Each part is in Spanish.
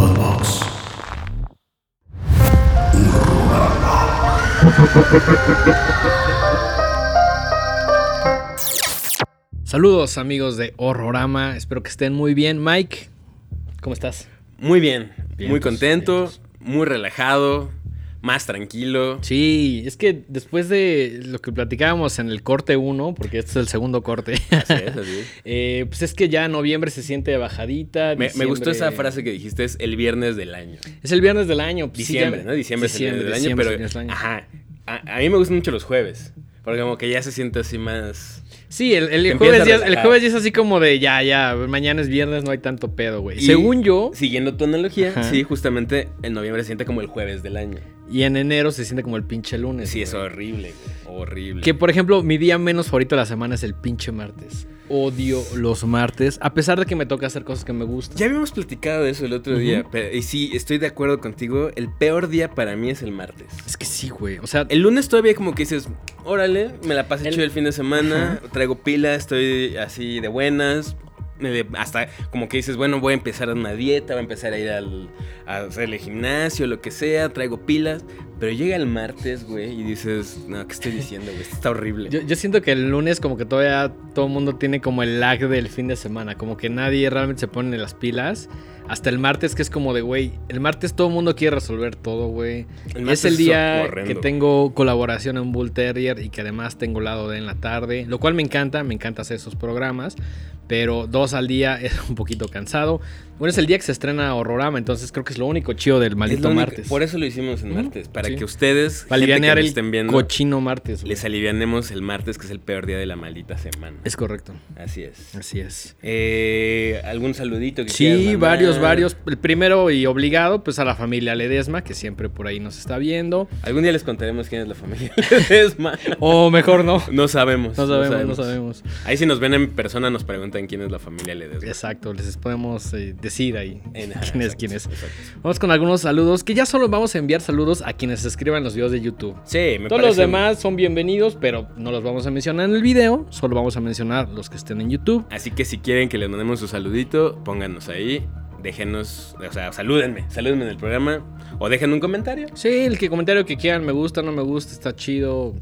Podbox. Saludos amigos de Horrorama, espero que estén muy bien. Mike, ¿cómo estás? Muy bien, Bien, muy pues, contento, bien, muy relajado, más tranquilo. Sí, es que después de lo que platicábamos en el corte 1, porque este es el segundo corte, Así es, así es. eh, pues es que ya noviembre se siente bajadita. Me, me gustó esa frase que dijiste, es el viernes del año. Es el viernes del año. pues sí, Diciembre, ya- ¿no? Diciembre, es el viernes del año, diciembre pero... es el viernes del año. Ajá. A, a mí me gustan mucho los jueves, porque como que ya se siente así más... Sí, el, el jueves, ya, el jueves ya es así como de ya, ya, mañana es viernes, no hay tanto pedo, güey. Según yo, Siguiendo tu analogía, Ajá. sí, justamente en noviembre se siente como el jueves del año. Y en enero se siente como el pinche lunes. Sí, es horrible, güey, horrible. Que por ejemplo, mi día menos favorito de la semana es el pinche martes. Odio los martes, a pesar de que me toca hacer cosas que me gustan. Ya habíamos platicado de eso el otro día, pero- y sí, estoy de acuerdo contigo, el peor día para mí es el martes. Es que sí, güey. O sea, El lunes todavía como que dices, órale, me la pasé El- chido el fin de semana, traigo pila, estoy así de buenas. Hasta como que dices, bueno, voy a empezar una dieta, voy a empezar a ir al, a gimnasio, lo que sea, traigo pilas. Pero llega el martes, güey, y dices, no, ¿qué estoy diciendo, güey? Esto está horrible. yo, yo siento que el lunes como que todavía todo el mundo tiene como el lag del fin de semana. Como que nadie realmente se pone las pilas. Hasta el martes que es como de, güey, el martes todo el mundo quiere resolver todo, güey. Es el día que tengo colaboración en Bull Terrier y que además tengo lado de en la tarde, lo cual me encanta, me encanta hacer esos programas, pero dos al día es un poquito cansado. Bueno, es el día que se estrena Horrorama, entonces creo que es lo único chido del maldito único- martes. Por eso lo hicimos en martes, para sí. que ustedes, Para gente que el estén viendo, cochino martes. güey. les alivianemos el martes, que es el peor día de la maldita semana. Es correcto, Así es. así es. Eh, ¿Algún saludito que Sí, varios, varios. El primero y obligado, pues a la familia Ledesma, que siempre por ahí nos está viendo. Algún día les contaremos quién es la familia Ledesma. O mejor no. No sabemos. No sabemos, no sabemos. Ahí si nos ven en persona nos preguntan quién es la familia Ledesma. Exacto, les podemos eh, decir ahí En- quién es exacto, quién es. exacto. Vamos con algunos saludos, que ya solo vamos a enviar saludos a quienes escriban los videos de YouTube. Sí, me Todos los demás son bienvenidos, pero no los vamos a mencionar en el video, solo vamos a mencionar los que estén en YouTube. Así que si quieren que les mandemos su saludito, pónganos ahí. Déjenos, o sea, salúdenme, salúdenme en el programa. O dejen un comentario. Sí, el que comentario que quieran, me gusta, no me gusta, está chido.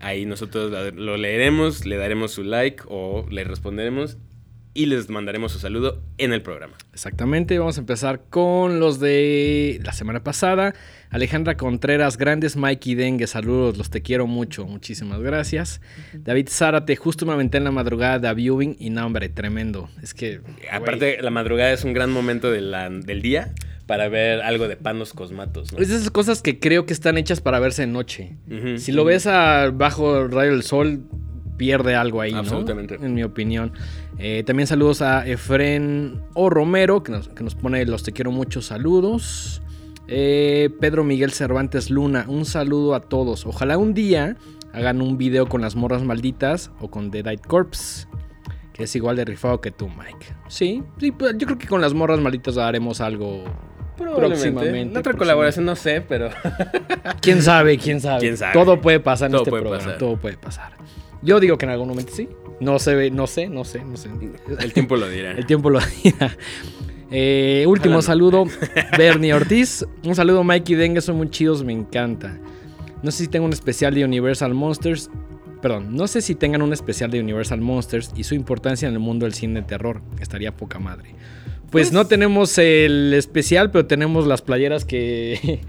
Ahí nosotros lo leeremos, le daremos su like o le responderemos y les mandaremos su saludo en el programa. Exactamente, vamos a empezar con los de la semana pasada. Alejandra Contreras, grandes Mikey Dengue, saludos, los te quiero mucho, muchísimas gracias. David Zárate, justo me aventé en la madrugada de viewing y no, hombre, tremendo. Es que... Aparte, la madrugada es un gran momento de la- del día para ver algo de panos cosmatos. ¿no? Es de esas cosas que creo que están hechas para verse de noche. Si lo ves a bajo el rayo del sol, pierde algo ahí, ¿no? En mi opinión. Eh, también saludos a Efren O. Romero, que nos, que nos pone los te quiero mucho saludos. Eh, Pedro Miguel Cervantes Luna, un saludo a todos. Ojalá un día hagan un video con las morras malditas o con The Died Corpse. Que es igual de rifado que tú, Mike. Sí, sí, pues, yo creo que con las morras malditas haremos algo próximamente. En otra colaboración no sé, pero ¿Quién sabe? ¿Quién sabe? ¿Quién sabe? Todo puede pasar en Todo este programa. pasar. Todo puede pasar. Yo digo que en algún momento sí. No se ve, no sé, no sé, no sé. el tiempo lo dirá. El tiempo lo dirá. Eh, último Ojalá no. saludo, Bernie Ortiz. Un saludo, Mikey Dengue, son muy chidos, me encanta. No sé si tengo un especial de Universal Monsters. Perdón, no sé si tengan un especial de Universal Monsters y su importancia en el mundo del cine de terror. Estaría poca madre. Pues, Pues- no tenemos el especial, pero tenemos las playeras que.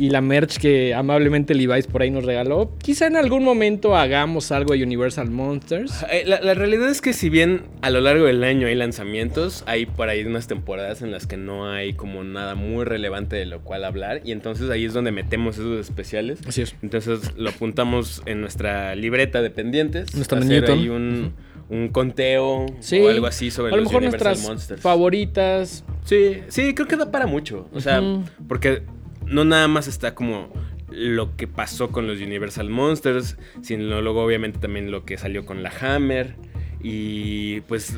Y la merch que amablemente Levi's por ahí nos regaló. Quizá en algún momento hagamos algo de Universal Monsters. Eh, La, la realidad es que si bien a lo largo del año hay lanzamientos, hay por ahí unas temporadas en las que no hay como nada muy relevante de lo cual hablar y entonces ahí es donde metemos esos especiales. Así es. Entonces lo apuntamos en nuestra libreta de pendientes. Nuestra hacer ahí un, un conteo Sí. o algo así sobre a lo los mejor Universal nuestras Monsters. favoritas. Sí, sí, creo que da para mucho. O sea, porque no nada más está como lo que pasó con los Universal Monsters, sino luego obviamente también lo que salió con la Hammer y pues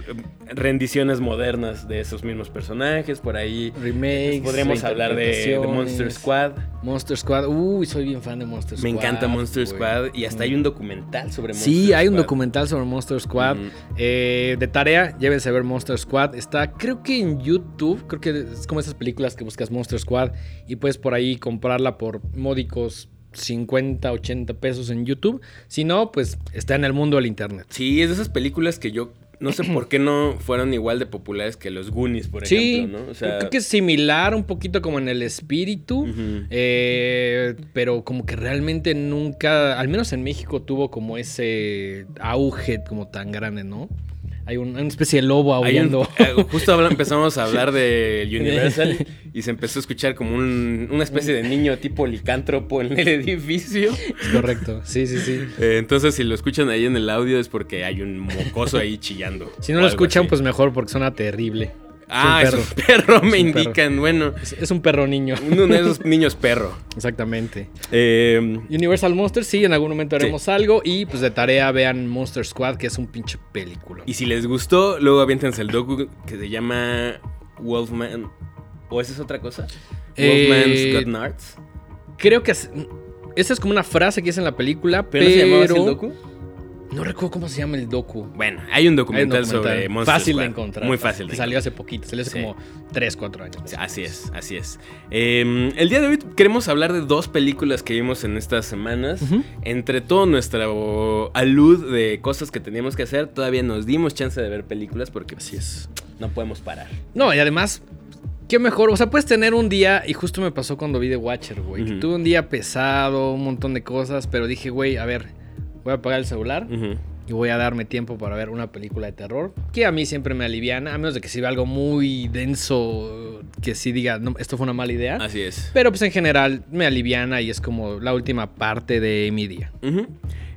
rendiciones modernas de esos mismos personajes. Por ahí Remakes. podríamos hablar de, de Monster. Squad. Monster Squad. Uy, soy bien fan de Monster Me Squad. encanta Monster. Squad y hasta hay un documental sobre Monster Sí, hay un documental sobre Monster Squad. Eh, de tarea, llévense a ver Monster Squad. Está, creo que en YouTube. Creo que es como esas películas que buscas Monster Squad y puedes por ahí comprarla por módicos 50, 80 pesos en YouTube. Si no, pues está en el mundo del internet. Sí, es de esas películas que yo no sé por qué no fueron igual de populares que los Goonies, por Sí, ejemplo, ¿no? O sea, creo que es similar un poquito como en el espíritu. Eh, pero como que realmente nunca, al menos en México, tuvo como ese auge como tan grande, ¿no? Hay un- una especie de lobo un- aullando. eh, justo habla- empezamos a hablar de Universal y se empezó a escuchar como un- una especie de niño tipo licántropo en el edificio. Correcto, sí, sí, sí. Eh, entonces, si lo escuchan ahí en el audio es porque hay un mocoso ahí chillando. Si no lo escuchan, así. pues mejor porque suena terrible. Ah, es es un un perro, me Es un perro. indican. Bueno, Es, es un perro niño. uno de esos niños perro. Exactamente. Eh, Universal Monsters, sí, en algún momento Sí. haremos algo. Y pues de tarea vean Monster Squad, que es un pinche película. y si les gustó, luego aviéntense el docu que se llama Wolfman. ¿O esa es otra cosa? Eh, Wolfman's Got Nards. Creo que es- esa es como una frase que es en la película, ¿Pero pero, se llamaba así el docu? No recuerdo cómo se llama el docu. Bueno, hay un Hay documental, un documental sobre Monster fácil de encontrar. Muy fácil de Que salió hace poquito, salió hace Sí. como 3, 4 años. Así es, así es. Eh, el día de hoy queremos hablar de dos películas que vimos en estas semanas. Entre todo nuestro alud de cosas que teníamos que hacer, todavía nos dimos chance de ver películas porque Así es. no podemos parar. No, y además, qué mejor. O sea, puedes tener un día, y justo me pasó cuando vi The Watcher, güey. Ujú. Tuve un día pesado, un montón de cosas, pero dije, güey, a ver, voy a apagar el celular y voy a darme tiempo para ver una película de terror que a mí siempre me aliviana, a menos de que si vea algo muy denso, que sí diga, no, esto fue una mala idea. Así es. Pero pues en general me aliviana y es como la última parte de mi día. Ujú.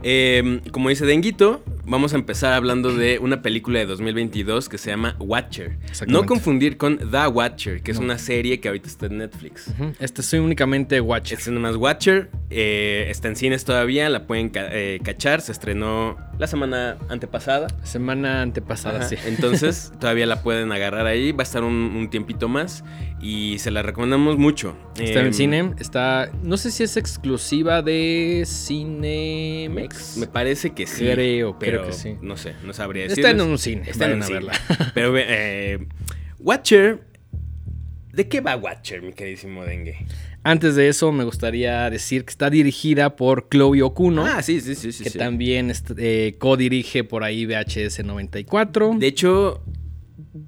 Eh, como dice Denguito, vamos a empezar hablando de una película de 2022 que se llama Watcher. No confundir con The Watcher, que es No. una serie que ahorita está en Netflix. Ujú. Este soy únicamente Watcher. Este nomás Watcher, eh, está en cines todavía, la pueden ca- eh, cachar, se estrenó la semana antepasada. Semana antepasada, Ajá, sí. Entonces todavía la pueden agarrar ahí, va a estar un, un tiempito más y se la recomendamos mucho. Está en Em, cine, está, no sé si es exclusiva de Cinemex. Me parece que sí. Creo, pero creo que sí. No sé, no sabría Está decirles. en un cine, Está en vayan un a cine. verla. Pero eh, Watcher, ¿de qué va Watcher, mi queridísimo Dengue? Antes de eso, me gustaría decir que está dirigida por Chloe Okuno, Ah, sí, sí, sí, sí. que sí. también eh, co-dirige por ahí VHS 94. De hecho,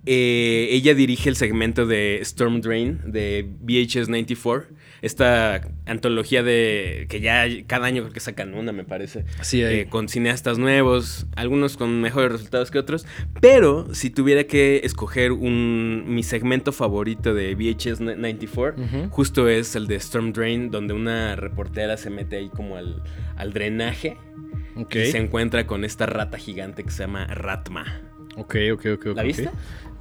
eh, ella dirige el segmento de Storm Drain de VHS 94. Esta antología de que ya cada año creo que sacan una, me parece. Sí, eh, con cineastas nuevos, algunos con mejores resultados que otros. Pero si tuviera que escoger un, mi segmento favorito de VHS 94, Ujú. justo es el de Storm Drain, donde una reportera se mete ahí como al, al drenaje Ok, y se encuentra con esta rata gigante que se llama Ratma. ok, ok, ok. ¿La ok. viste?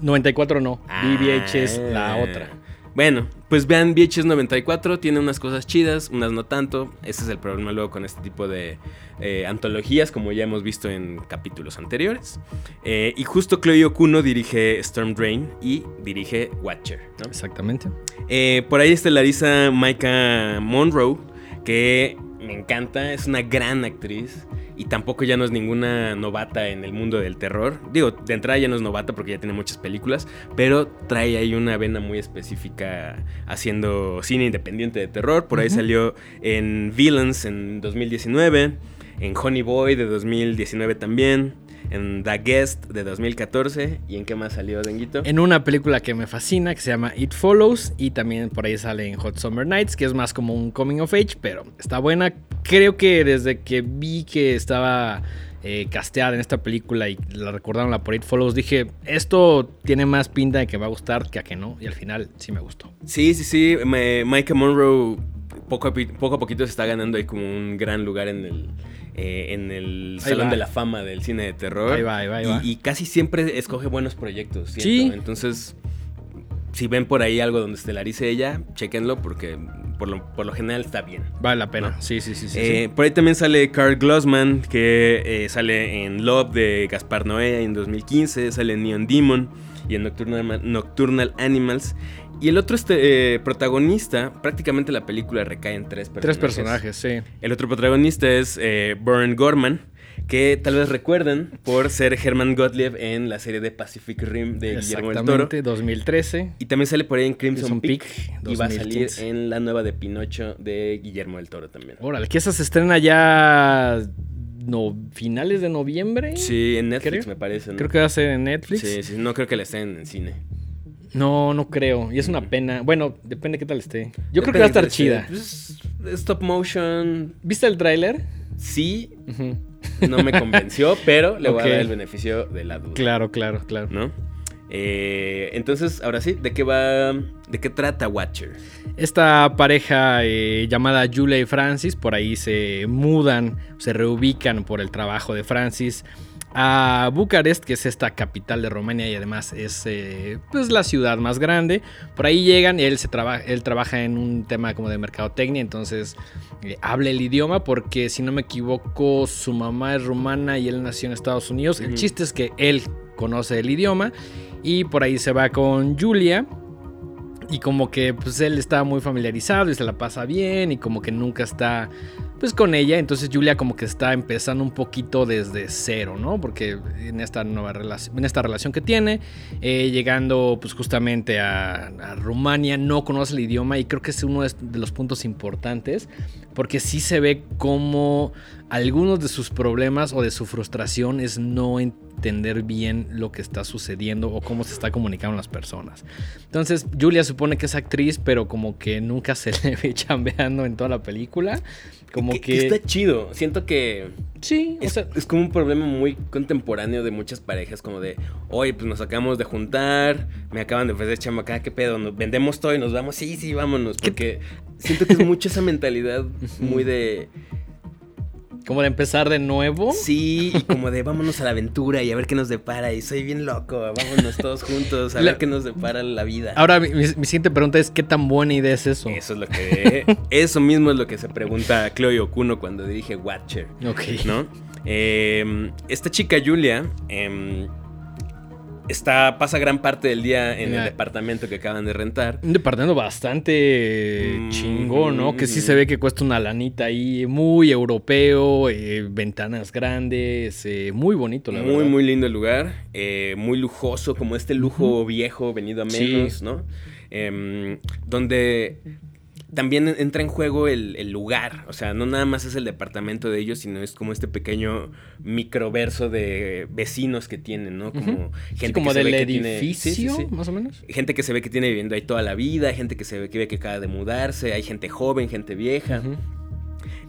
94 no, vi VHS Ah. la otra. Bueno, pues vean VHS 94, tiene unas cosas chidas, unas no tanto. Ese es el problema luego con este tipo de eh, antologías, como ya hemos visto en capítulos anteriores. Eh, y justo Chloe Okuno dirige Storm Drain y dirige Watcher. ¿no? Exactamente. Eh, por ahí estelariza Micah Monroe, que me encanta, es una gran actriz. Y tampoco ya no es ninguna novata en el mundo del terror. Digo, de entrada ya no es novata porque ya tiene muchas películas, pero trae ahí una vena muy específica haciendo cine independiente de terror. Por ahí salió en Villains en 2019, en Honey Boy de 2019 también, en The Guest de 2014. ¿Y en qué más salió, Denguito? En una película que me fascina, que se llama It Follows, y también por ahí sale en Hot Summer Nights, que es más como un coming of age, pero está buena. Creo que desde que vi que estaba eh, casteada en esta película y la recordaron la por It Follows, dije, esto tiene más pinta de que va a gustar que a que no, y al final sí me gustó. Sí, sí, sí. Me, Monroe poco a, poco a poquito se está ganando ahí como un gran lugar en el, eh, en el Ahí Salón va. de la Fama del cine de terror. Ahí va, ahí va, ahí y, va. y casi siempre escoge buenos proyectos. Sí. Entonces, si ven por ahí algo donde estelarice ella, chequenlo porque por lo, por lo general está bien. Vale la pena. ¿no? Sí, sí, sí. sí, Eh, sí. Por ahí también sale Carl Glossman, que eh, sale en Love de Gaspar Noé en 2015, sale en Neon Demon y en Nocturnal, Nocturnal Animals. Y el otro este, eh, protagonista, prácticamente la película recae en tres personajes. Tres personajes, sí. El otro protagonista es eh, Burn Gorman, que tal vez recuerden por ser Herman Gottlieb en la serie de Pacific Rim de Guillermo del Toro. Exactamente, 2013. Y también sale por ahí en Crimson, Crimson Peak, Peak, y va a salir 2015. en la nueva de Pinocho de Guillermo del Toro también. Órale, que esa se estrena ya no, finales de noviembre. Sí, en Netflix Creo. me parece. ¿no? Creo que va a ser en Netflix. Sí, sí, no creo que la estén en cine. No, no creo. Y es una pena. Bueno, depende qué tal esté. Yo creo que va a estar chida. de- pues, stop motion, ¿Viste el tráiler? sí, no me convenció, pero le voy a dar el beneficio de la duda. Claro, claro, claro. ¿No? Eh, entonces, ahora sí, ¿de qué va? ¿De qué trata Watcher? Esta pareja eh, llamada Julia y Francis, por ahí se mudan, se reubican por el trabajo de Francis a Bucarest, que es esta capital de Rumania y además es eh, pues, la ciudad más grande. Por ahí llegan, él, se traba- él trabaja en un tema como de mercadotecnia, entonces eh, habla el idioma porque si no me equivoco su mamá es rumana y él nació en Estados Unidos. El chiste es que él conoce el idioma y por ahí se va con Julia. Y como que pues él está muy familiarizado y se la pasa bien y como que nunca está pues con ella. Entonces Julia como que está empezando un poquito desde cero, ¿no? Porque en esta nueva relación, en esta relación que tiene, eh, llegando pues justamente a, Rumania, no conoce el idioma y creo que es uno de de los puntos importantes porque sí se ve como algunos de sus problemas o de su frustración es no entender bien lo que está sucediendo o cómo se está comunicando las personas. Entonces, Julia supone que es actriz, pero como que nunca se le ve chambeando en toda la película. Como que, que. está chido. Siento que Sí, o es, sea. es como un problema muy contemporáneo de muchas parejas, como de, oye, pues nos acabamos de juntar, me acaban de ofrecer chamba acá, ¿qué pedo? ¿Nos vendemos todo y nos vamos? Sí, sí, vámonos. Porque siento que es mucho esa mentalidad muy de, Como de empezar de nuevo. sí, y como de, vámonos a la aventura y a ver qué nos depara. Y soy bien loco, vámonos todos juntos a La- ver qué nos depara la vida. Ahora, mi, siguiente pregunta es: ¿qué tan buena idea es eso? Eso es lo que. Eso mismo es lo que se pregunta Chloe Okuno cuando dirige Watcher. Ok. ¿No? Eh, esta chica Julia. eh, está, pasa gran parte del día en el departamento que acaban de rentar. Un departamento bastante Mm, chingón, ¿no? Que sí se ve que cuesta una lanita ahí, muy europeo, eh, ventanas grandes, eh, muy bonito, la Muy, verdad. muy lindo el lugar. eh, muy lujoso, como este lujo viejo venido a Sí. menos, ¿no? Em, donde también entra en juego el, el lugar. O sea, no nada más es el departamento de ellos, sino es como este pequeño microverso de vecinos que tienen, ¿no? Como gente Sí, como que se ve que tiene- edificio, sí, sí, sí. más o menos. Gente que se ve que tiene viviendo ahí toda la vida, gente que se ve que ve que acaba de mudarse, hay gente joven, gente vieja.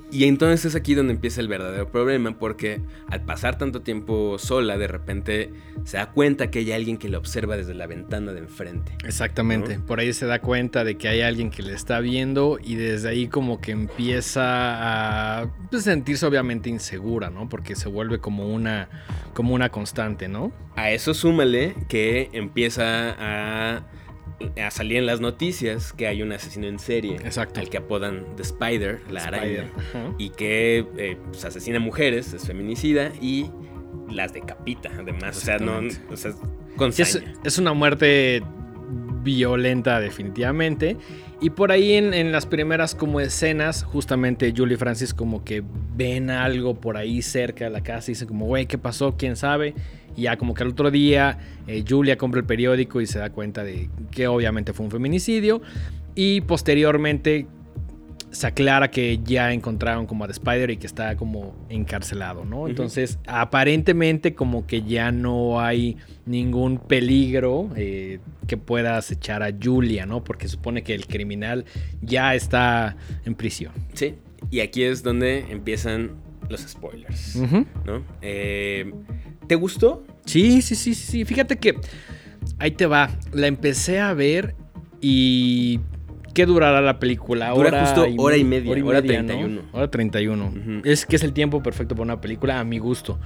Y entonces es aquí donde empieza el verdadero problema, porque al pasar tanto tiempo sola, de repente se da cuenta que hay alguien que la observa desde la ventana de enfrente. Exactamente. ¿no? Por ahí se da cuenta de que hay alguien que le está viendo y desde ahí como que empieza a pues, sentirse obviamente insegura, ¿no? Porque se vuelve como una, como una constante, ¿no? A eso súmale que empieza a, a salir en las noticias que hay un asesino en serie Exacto. al que apodan The Spider, la Spider. araña, y que eh, pues, asesina mujeres, es feminicida y las decapita, además. O sea, no, o sea, con es, es una muerte violenta definitivamente. Y por ahí en, en las primeras como escenas, justamente Julie y Francis como que ven algo por ahí cerca de la casa y dicen como, güey, ¿qué pasó? ¿Quién sabe? Y ya como que al otro día eh, Julia compra el periódico y se da cuenta de que obviamente fue un feminicidio. Y posteriormente se aclara que ya encontraron como a The Spider y que está como encarcelado, ¿no? Entonces, aparentemente como que ya no hay ningún peligro eh, que pueda acechar a Julia, ¿no? Porque supone que el criminal ya está en prisión. Sí, y aquí es donde empiezan los spoilers. ¿no? Eh, ¿Te gustó? Sí, sí, sí, sí. Fíjate que ahí te va. La empecé a ver y... ¿Qué durará la película? Dura justo me- hora y media, hora ¿no? 31. Hora 31. Ujú. Es que es el tiempo perfecto para una película a mi gusto.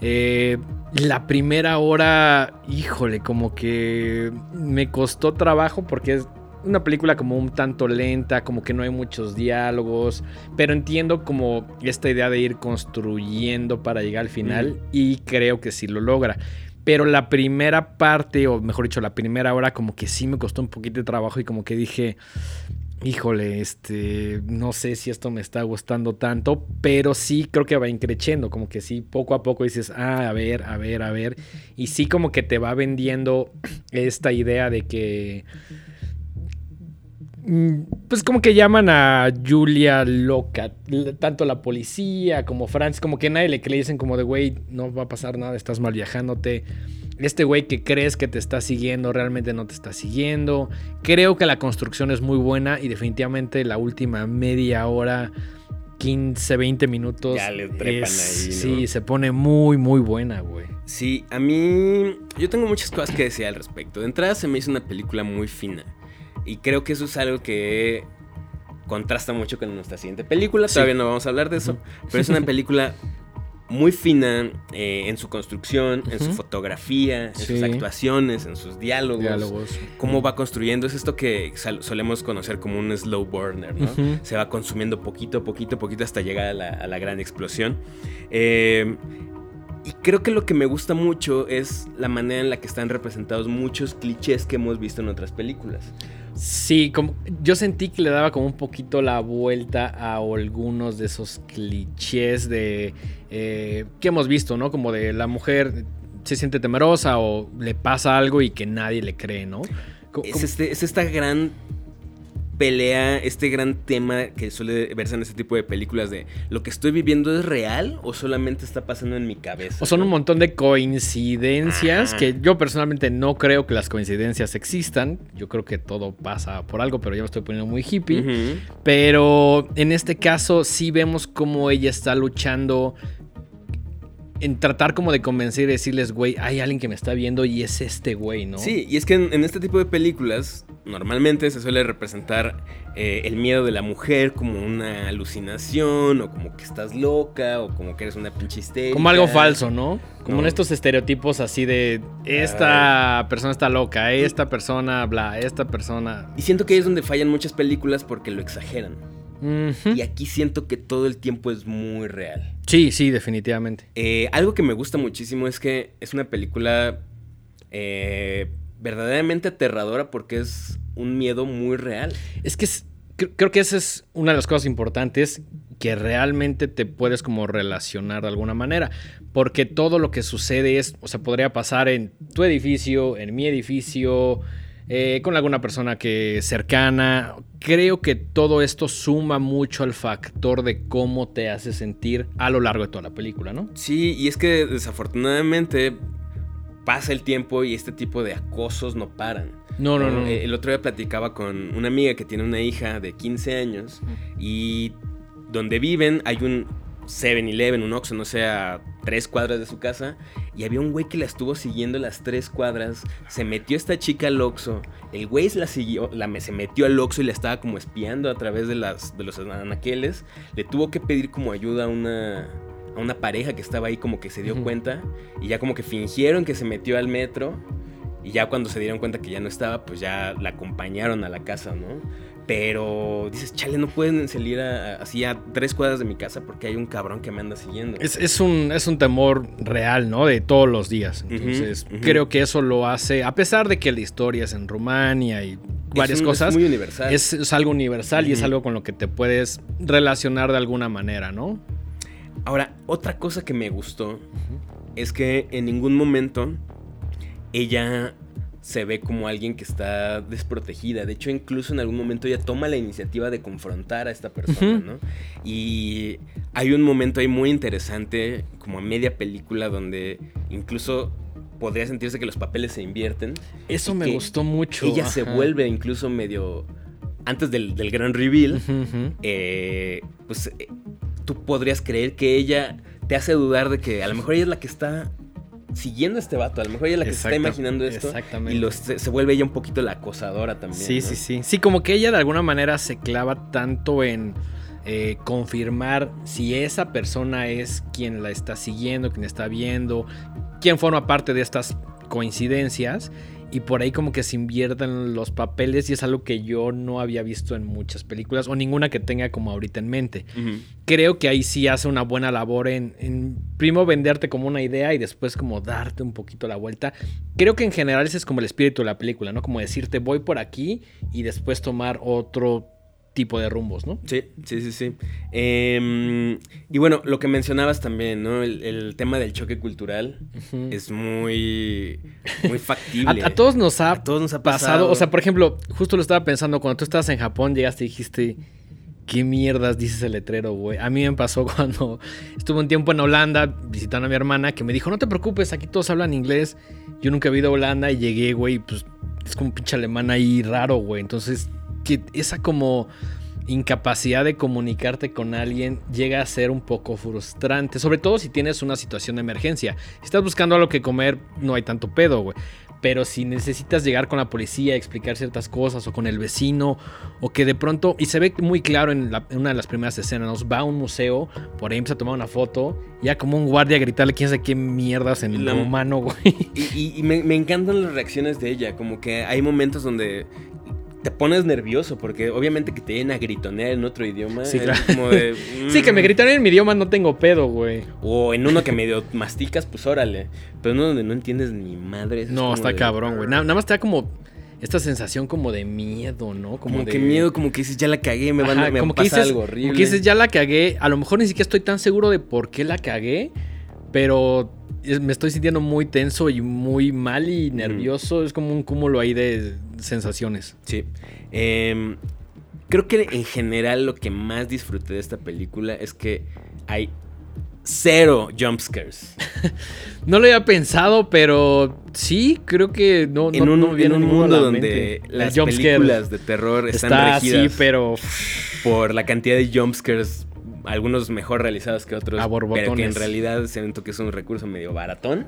Eh, la primera hora, híjole, como que me costó trabajo porque es una película como un tanto lenta, como que no hay muchos diálogos, pero entiendo como esta idea de ir construyendo para llegar al final y creo que sí lo logra. Pero la primera parte, o mejor dicho, la primera hora, como que sí me costó un poquito de trabajo y como que dije, híjole, este, no sé si esto me está gustando tanto, pero sí creo que va increciendo, como que sí, poco a poco dices, ah, a ver, a ver, a ver, y sí como que te va vendiendo esta idea de que mm, pues como que llaman a Julia loca, tanto la policía como Franz, como que nadie le cree, dicen como de, güey, no va a pasar nada, estás mal viajándote este güey que crees que te está siguiendo realmente no te está siguiendo. Creo que la construcción es muy buena y definitivamente la última media hora, 15, 20 minutos. Ya le trepan ahí. Sí, se pone muy, muy buena, güey. Sí, a mí. Yo tengo muchas cosas que decir al respecto. De entrada se me hizo una película muy fina. Y creo que eso es algo que contrasta mucho con nuestra siguiente película. Todavía no vamos a hablar de eso. Pero es una película muy fina eh, en su construcción, en su fotografía, en sus actuaciones, en sus diálogos, Cómo va construyendo. Es esto que solemos conocer como un slow burner, ¿no? Se va consumiendo poquito, poquito, poquito hasta llegar a la, gran explosión. Eh, y creo que lo que me gusta mucho es la manera en la que están representados muchos clichés que hemos visto en otras películas. Sí, como, yo sentí que le daba como un poquito la vuelta a algunos de esos clichés de eh, que hemos visto, ¿no? Como de la mujer se siente temerosa o le pasa algo y que nadie le cree, ¿no? Es, este, es esta gran pelea este gran tema que suele verse en este tipo de películas de lo que estoy viviendo es real o solamente está pasando en mi cabeza. O son un montón de coincidencias que yo personalmente no creo que las coincidencias existan. Yo creo que todo pasa por algo, pero ya me estoy poniendo muy hippie. Pero en este caso sí vemos cómo ella está luchando en tratar como de convencer y decirles, güey, hay alguien que me está viendo y es este güey, ¿no? Sí, y es que en, este tipo de películas normalmente se suele representar eh, el miedo de la mujer como una alucinación o como que estás loca o como que eres una pinche histérica. Como algo falso, ¿no? Como en estos estereotipos así de esta persona está loca, esta persona bla, esta persona... Y siento que ahí es donde fallan muchas películas porque lo exageran. Y aquí siento que todo el tiempo es muy real. Sí, sí, definitivamente. Eh, algo que me gusta muchísimo es que es una película eh, verdaderamente aterradora porque es un miedo muy real. Es que creo que esa es una de las cosas importantes que realmente te puedes como relacionar de alguna manera. Porque todo lo que sucede es, o sea, podría pasar en tu edificio, en mi edificio, eh, con alguna persona que cercana. Creo que todo esto suma mucho al factor de cómo te hace sentir a lo largo de toda la película, ¿no? Sí, y es que desafortunadamente pasa el tiempo y este tipo de acosos no paran. No, no, no. El otro día platicaba con una amiga que tiene una hija de 15 años y donde viven hay un 7-Eleven, un Oxxo, no sé, a tres cuadras de su casa. Y había un güey que la estuvo siguiendo las tres cuadras. Se metió esta chica al Oxxo. El güey la siguió, la, se metió al Oxxo y la estaba como espiando a través de, las, de los anaqueles. Le tuvo que pedir como ayuda a una, a una pareja que estaba ahí como que se dio cuenta. Y ya como que fingieron que se metió al metro. Y ya cuando se dieron cuenta que ya no estaba, pues ya la acompañaron a la casa, ¿no? Pero dices, chale, no pueden salir así a tres cuadras de mi casa porque hay un cabrón que me anda siguiendo. Es, un, es un temor real, ¿no? De todos los días. Entonces, creo que eso lo hace, a pesar de que la historia es en Rumania y varias cosas. Es muy universal. Es, algo universal y es algo con lo que te puedes relacionar de alguna manera, ¿no? Ahora, otra cosa que me gustó es que en ningún momento ella se ve como alguien que está desprotegida. De hecho, incluso en algún momento ella toma la iniciativa de confrontar a esta persona, ¿no? Y hay un momento ahí muy interesante, como a media película, donde incluso podría sentirse que los papeles se invierten. Eso me gustó mucho. Ella se vuelve incluso medio... Antes del, gran reveal, eh, pues eh, tú podrías creer que ella te hace dudar de que a lo mejor ella es la que está siguiendo a este vato. A lo mejor ella es la que se está imaginando esto. Exactamente. Y se, vuelve ella un poquito la acosadora también. Sí, sí, sí. Sí, como que ella de alguna manera se clava tanto en eh, confirmar si esa persona es quien la está siguiendo, quien está viendo, quién forma parte de estas coincidencias. Y por ahí como que se invierten los papeles y es algo que yo no había visto en muchas películas o ninguna que tenga como ahorita en mente. Creo que ahí sí hace una buena labor en, en, primero venderte como una idea y después como darte un poquito la vuelta. Creo que en general ese es como el espíritu de la película, ¿no? Como decirte voy por aquí y después tomar otro tipo de rumbos, ¿no? Sí, sí, sí, sí. Em, y bueno, lo que mencionabas también, ¿no? El, tema del choque cultural es muy, muy factible. a, todos nos ha, todos nos ha pasado. O sea, por ejemplo, justo lo estaba pensando, cuando tú estabas en Japón, llegaste y dijiste, ¿qué mierdas dices el letrero, güey? A mí me pasó cuando estuve un tiempo en Holanda visitando a mi hermana, que me dijo, no te preocupes, aquí todos hablan inglés. Yo nunca he ido a Holanda y llegué, güey, pues es como un pinche alemán ahí raro, güey. Entonces que esa como incapacidad de comunicarte con alguien llega a ser un poco frustrante, sobre todo si tienes una situación de emergencia. Si estás buscando algo que comer, no hay tanto pedo, güey. Pero si necesitas llegar con la policía, explicar ciertas cosas, o con el vecino, o que de pronto, y se ve muy claro en, una de las primeras escenas, nos va a un museo, por ahí empieza a tomar una foto, ya como un guardia a gritarle quién sabe qué mierdas en el humano, güey. Y, me, me encantan las reacciones de ella, como que hay momentos donde te pones nervioso porque obviamente que te vienen a gritonear en otro idioma. Sí, como de, sí, que me mm". gritan en mi idioma no tengo pedo, güey. O en uno que medio masticas, pues órale. Pero uno donde no entiendes ni madre. No, está cabrón, güey. Nada, más te da como esta sensación como de miedo, ¿no? Como, que miedo, como que dices, ya la cagué, me, van, me como pasa algo horrible. Como que dices, ya la cagué. A lo mejor ni siquiera estoy tan seguro de por qué la cagué, pero me estoy sintiendo muy tenso y muy mal y nervioso. Es como un cúmulo ahí de sensaciones. Sí. Em, creo que en general lo que más disfruté de esta película es que hay cero jumpscares. no lo había pensado, pero sí, creo que no. En un, mundo donde las películas de terror están regidas pero... por la cantidad de jumpscares algunos mejor realizados que otros, pero que en realidad siento que es un recurso medio baratón.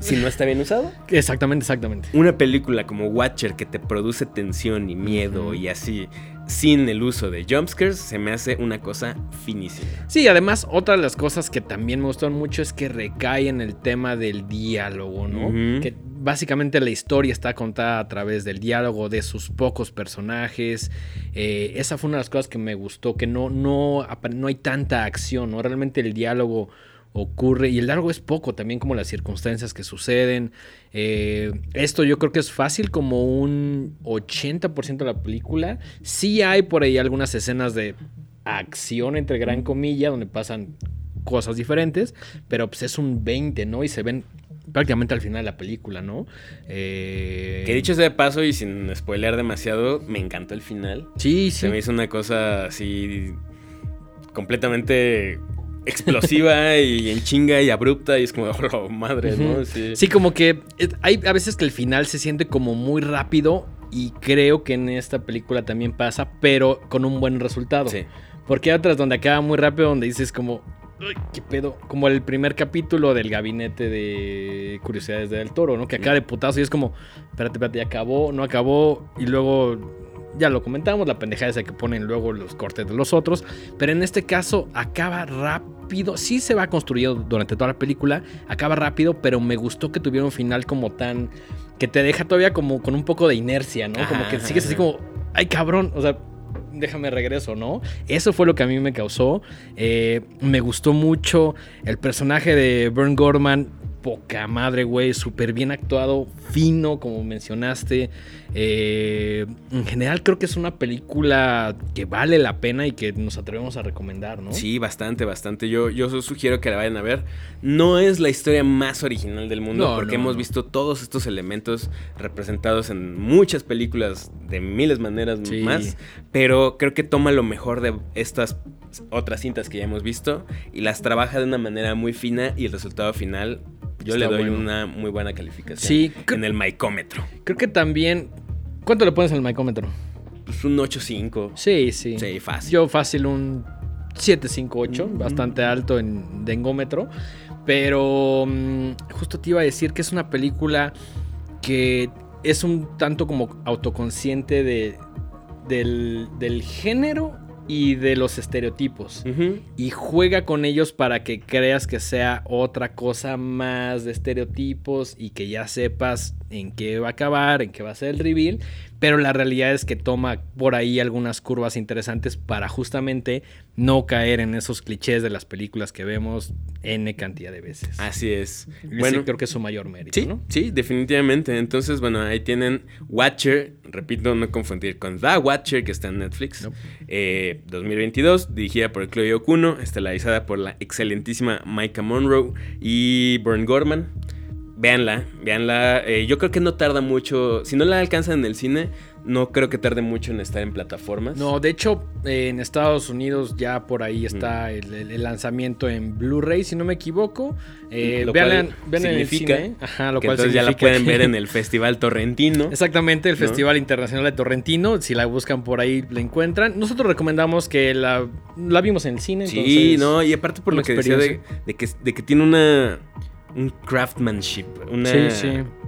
Si no está bien usado. Exactamente, exactamente. Una película como Watcher que te produce tensión y miedo y así, sin el uso de jumpscares, se me hace una cosa finísima. Sí, además, otra de las cosas que también me gustan mucho es que recae en el tema del diálogo, ¿no? Que básicamente la historia está contada a través del diálogo de sus pocos personajes. Eh, esa fue una de las cosas que me gustó, que no, no, no hay tanta acción, ¿no? Realmente el diálogo ocurre y el diálogo es poco también como las circunstancias que suceden. Eh, esto yo creo que es fácil como un 80% de la película. Sí hay por ahí algunas escenas de acción entre gran comillas donde pasan cosas diferentes, pero pues es un 20, ¿no? Y se ven prácticamente al final de la película, ¿no? Eh... Que dicho sea de paso y sin spoilear demasiado, me encantó el final. Sí, sí. Se me hizo una cosa así completamente explosiva y en chinga y abrupta y es como, oh, madre, ¿no? Sí. como que eh, hay a veces que el final se siente como muy rápido y creo que en esta película también pasa, pero con un buen resultado. Sí. Porque hay otras donde acaba muy rápido, donde dices como, ¿qué pedo? Como el primer capítulo del gabinete de curiosidades del toro, ¿no? Que acaba de putazo y es como, espérate, espérate, ya acabó, no acabó. Y luego, ya lo comentamos, la pendejada esa que ponen luego los cortes de los otros. Pero en este caso, acaba rápido. Sí se va construyendo durante toda la película, acaba rápido, pero me gustó que tuviera un final como tan. que te deja todavía como con un poco de inercia, ¿no? Como que sigues así como, ay cabrón, o sea déjame regreso, ¿no? Eso fue lo que a mí me causó. Eh, me gustó mucho el personaje de Bern Gorman poca madre, güey, súper bien actuado, fino, como mencionaste. Eh, en general creo que es una película que vale la pena y que nos atrevemos a recomendar, ¿no? Sí, bastante, bastante. Yo, yo sugiero que la vayan a ver. No es la historia más original del mundo, porque hemos visto todos estos elementos representados en muchas películas de miles de maneras más, pero creo que toma lo mejor de estas otras cintas que ya hemos visto y las trabaja de una manera muy fina y el resultado final yo le doy una muy buena calificación. Sí, en el micómetro. Creo que también. ¿Cuánto le pones al micómetro? Pues un 8.5. Sí, sí. Sí, fácil. Yo fácil un 758, mm. bastante alto en dengómetro. Pero mm, justo te iba a decir que es una película que es un tanto como autoconsciente de, del, del género y de los estereotipos. Y juega con ellos para que creas que sea otra cosa más de estereotipos y que ya sepas en qué va a acabar, en qué va a ser el reveal, pero la realidad es que toma por ahí algunas curvas interesantes para justamente no caer en esos clichés de las películas que vemos N cantidad de veces. Así es. bueno, creo que es su mayor mérito, sí, Sí, definitivamente. Entonces, bueno, ahí tienen Watcher, repito, no confundir con The Watcher, que está en Netflix. 2022, eh, dirigida por Chloe Okuno, estelarizada por la excelentísima Micah Monroe y Burn Gorman. Véanla, véanla. Eh, yo creo que no tarda mucho. Si no la alcanzan en el cine, no creo que tarde mucho en estar en plataformas. No, de hecho, eh, en Estados Unidos ya por ahí está el, lanzamiento en Blu-ray, si no me equivoco. Eh, vean, en el Ajá, lo que cual entonces ya la pueden ver en el Festival Torrentino. Exactamente, el Festival Internacional de Torrentino. Si la buscan por ahí, la encuentran. Nosotros recomendamos que la, la vimos en el cine. Sí, no, y aparte por lo que decía de, que, de que tiene una un craftsmanship, sí, sí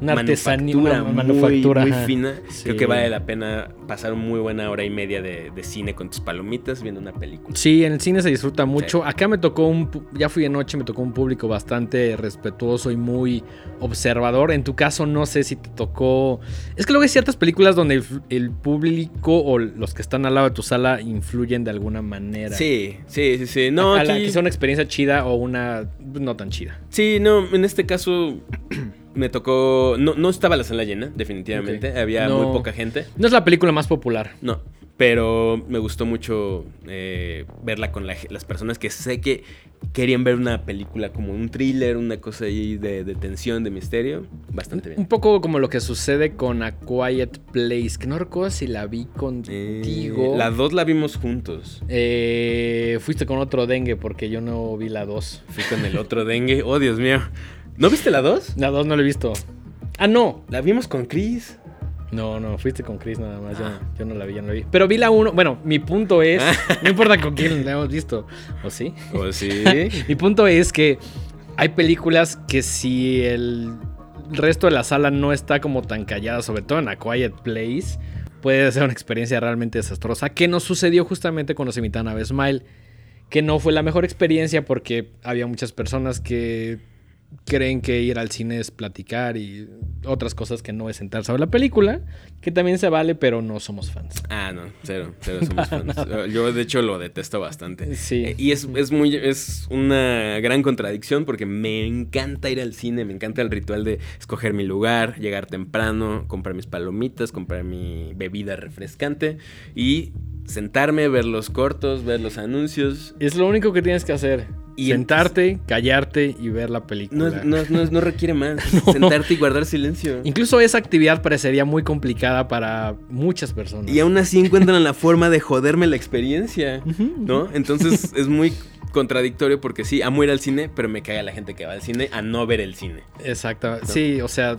una artesanía, una manufactura muy, fina. Creo que vale la pena pasar una muy buena hora y media de, cine con tus palomitas viendo una película. Sí, en el cine se disfruta mucho. Acá me tocó un, ya fui de noche, me tocó un público bastante respetuoso y muy observador. En tu caso no sé si te tocó... Es que luego hay ciertas películas donde el, público o los que están al lado de tu sala influyen de alguna manera. Sí, sí, sí, sí. No, a, aquí... una experiencia chida o una no tan chida. Sí, no, en este caso me tocó. No, no estaba la sala llena, definitivamente. Había muy poca gente. No es la película más popular. No. Pero me gustó mucho eh, verla con las personas que sé que querían ver una película como un thriller, una cosa ahí de, tensión, de misterio. Bastante bien. Un poco como lo que sucede con A Quiet Place, que no recuerdo si la vi contigo. Eh, la dos la vimos juntos. Eh, fuiste con otro dengue porque yo no vi la dos. Fui con el otro dengue. Oh, Dios mío. ¿No viste la 2? La 2 no la he visto. Ah, no. La vimos con Chris. No, no, fuiste con Chris nada más. Yo, no la vi, yo no la vi. Pero vi la 1. Bueno, mi punto es. no importa con quién la hemos visto. ¿O sí? ¿O sí? mi punto es que hay películas que si el resto de la sala no está como tan callada, sobre todo en A Quiet Place, puede ser una experiencia realmente desastrosa. Que nos sucedió justamente cuando se invitan a Smile. Que no fue la mejor experiencia porque había muchas personas que creen que ir al cine es platicar y otras cosas que no es sentarse a ver la película, que también se vale, pero no somos fans. Ah, no, cero, cero somos fans. Yo de hecho lo detesto bastante. Sí. Y es, es, muy, es una gran contradicción porque me encanta ir al cine, me encanta el ritual de escoger mi lugar, llegar temprano, comprar mis palomitas, comprar mi bebida refrescante y sentarme, ver los cortos, ver los anuncios. Es lo único que tienes que hacer. Y Sentarte, callarte y ver la película. No, requiere más. Sentarte y guardar silencio. Incluso esa actividad parecería muy complicada para muchas personas. Y aún así encuentran la forma de joderme la experiencia, ¿no? Entonces es muy contradictorio porque sí, amo ir al cine, pero me caga la gente que va al cine a no ver el cine. Exacto. Sí, o sea,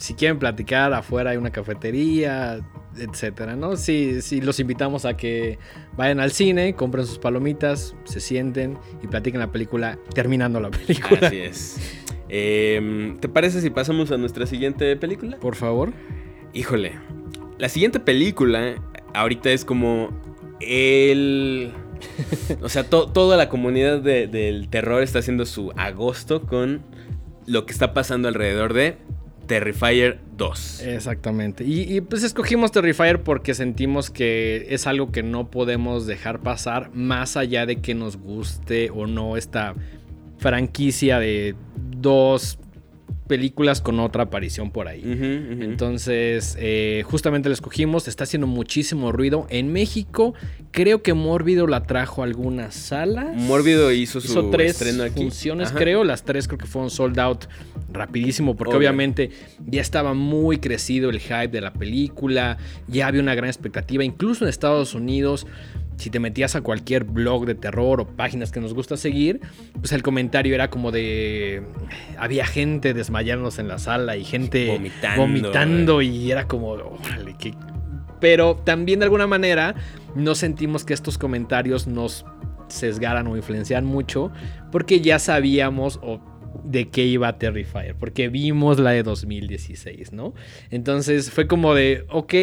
si quieren platicar, afuera hay una cafetería, etcétera, ¿no? Sí, sí, los invitamos a que vayan al cine, compren sus palomitas, se sienten y platiquen la película terminando la película. Así es. Em, ¿Te parece si pasamos a nuestra siguiente película? Por favor. Híjole. La siguiente película ahorita es como el... o sea, toda la comunidad del terror está haciendo su agosto con lo que está pasando alrededor de Terrifier 2. Exactamente. Y, pues escogimos Terrifier porque sentimos que es algo que no podemos dejar pasar más allá de que nos guste o no esta franquicia de dos películas con otra aparición por ahí. Entonces, eh, justamente la escogimos. Está haciendo muchísimo ruido. En México, creo que Mórbido la trajo a algunas salas. Mórbido hizo su hizo tres funciones, creo. Las tres creo que fueron sold out rapidísimo, porque obviamente ya estaba muy crecido el hype de la película. Ya había una gran expectativa. Incluso en Estados Unidos si te metías a cualquier blog de terror o páginas que nos gusta seguir, pues el comentario era como de. Había gente desmayándose en la sala y gente vomitando, y era como. Órale, qué. Pero también de alguna manera no sentimos que estos comentarios nos sesgaran o influenciaran mucho porque ya sabíamos de qué iba Terrifier, porque vimos la de 2016, ¿no? Entonces fue como de, ok,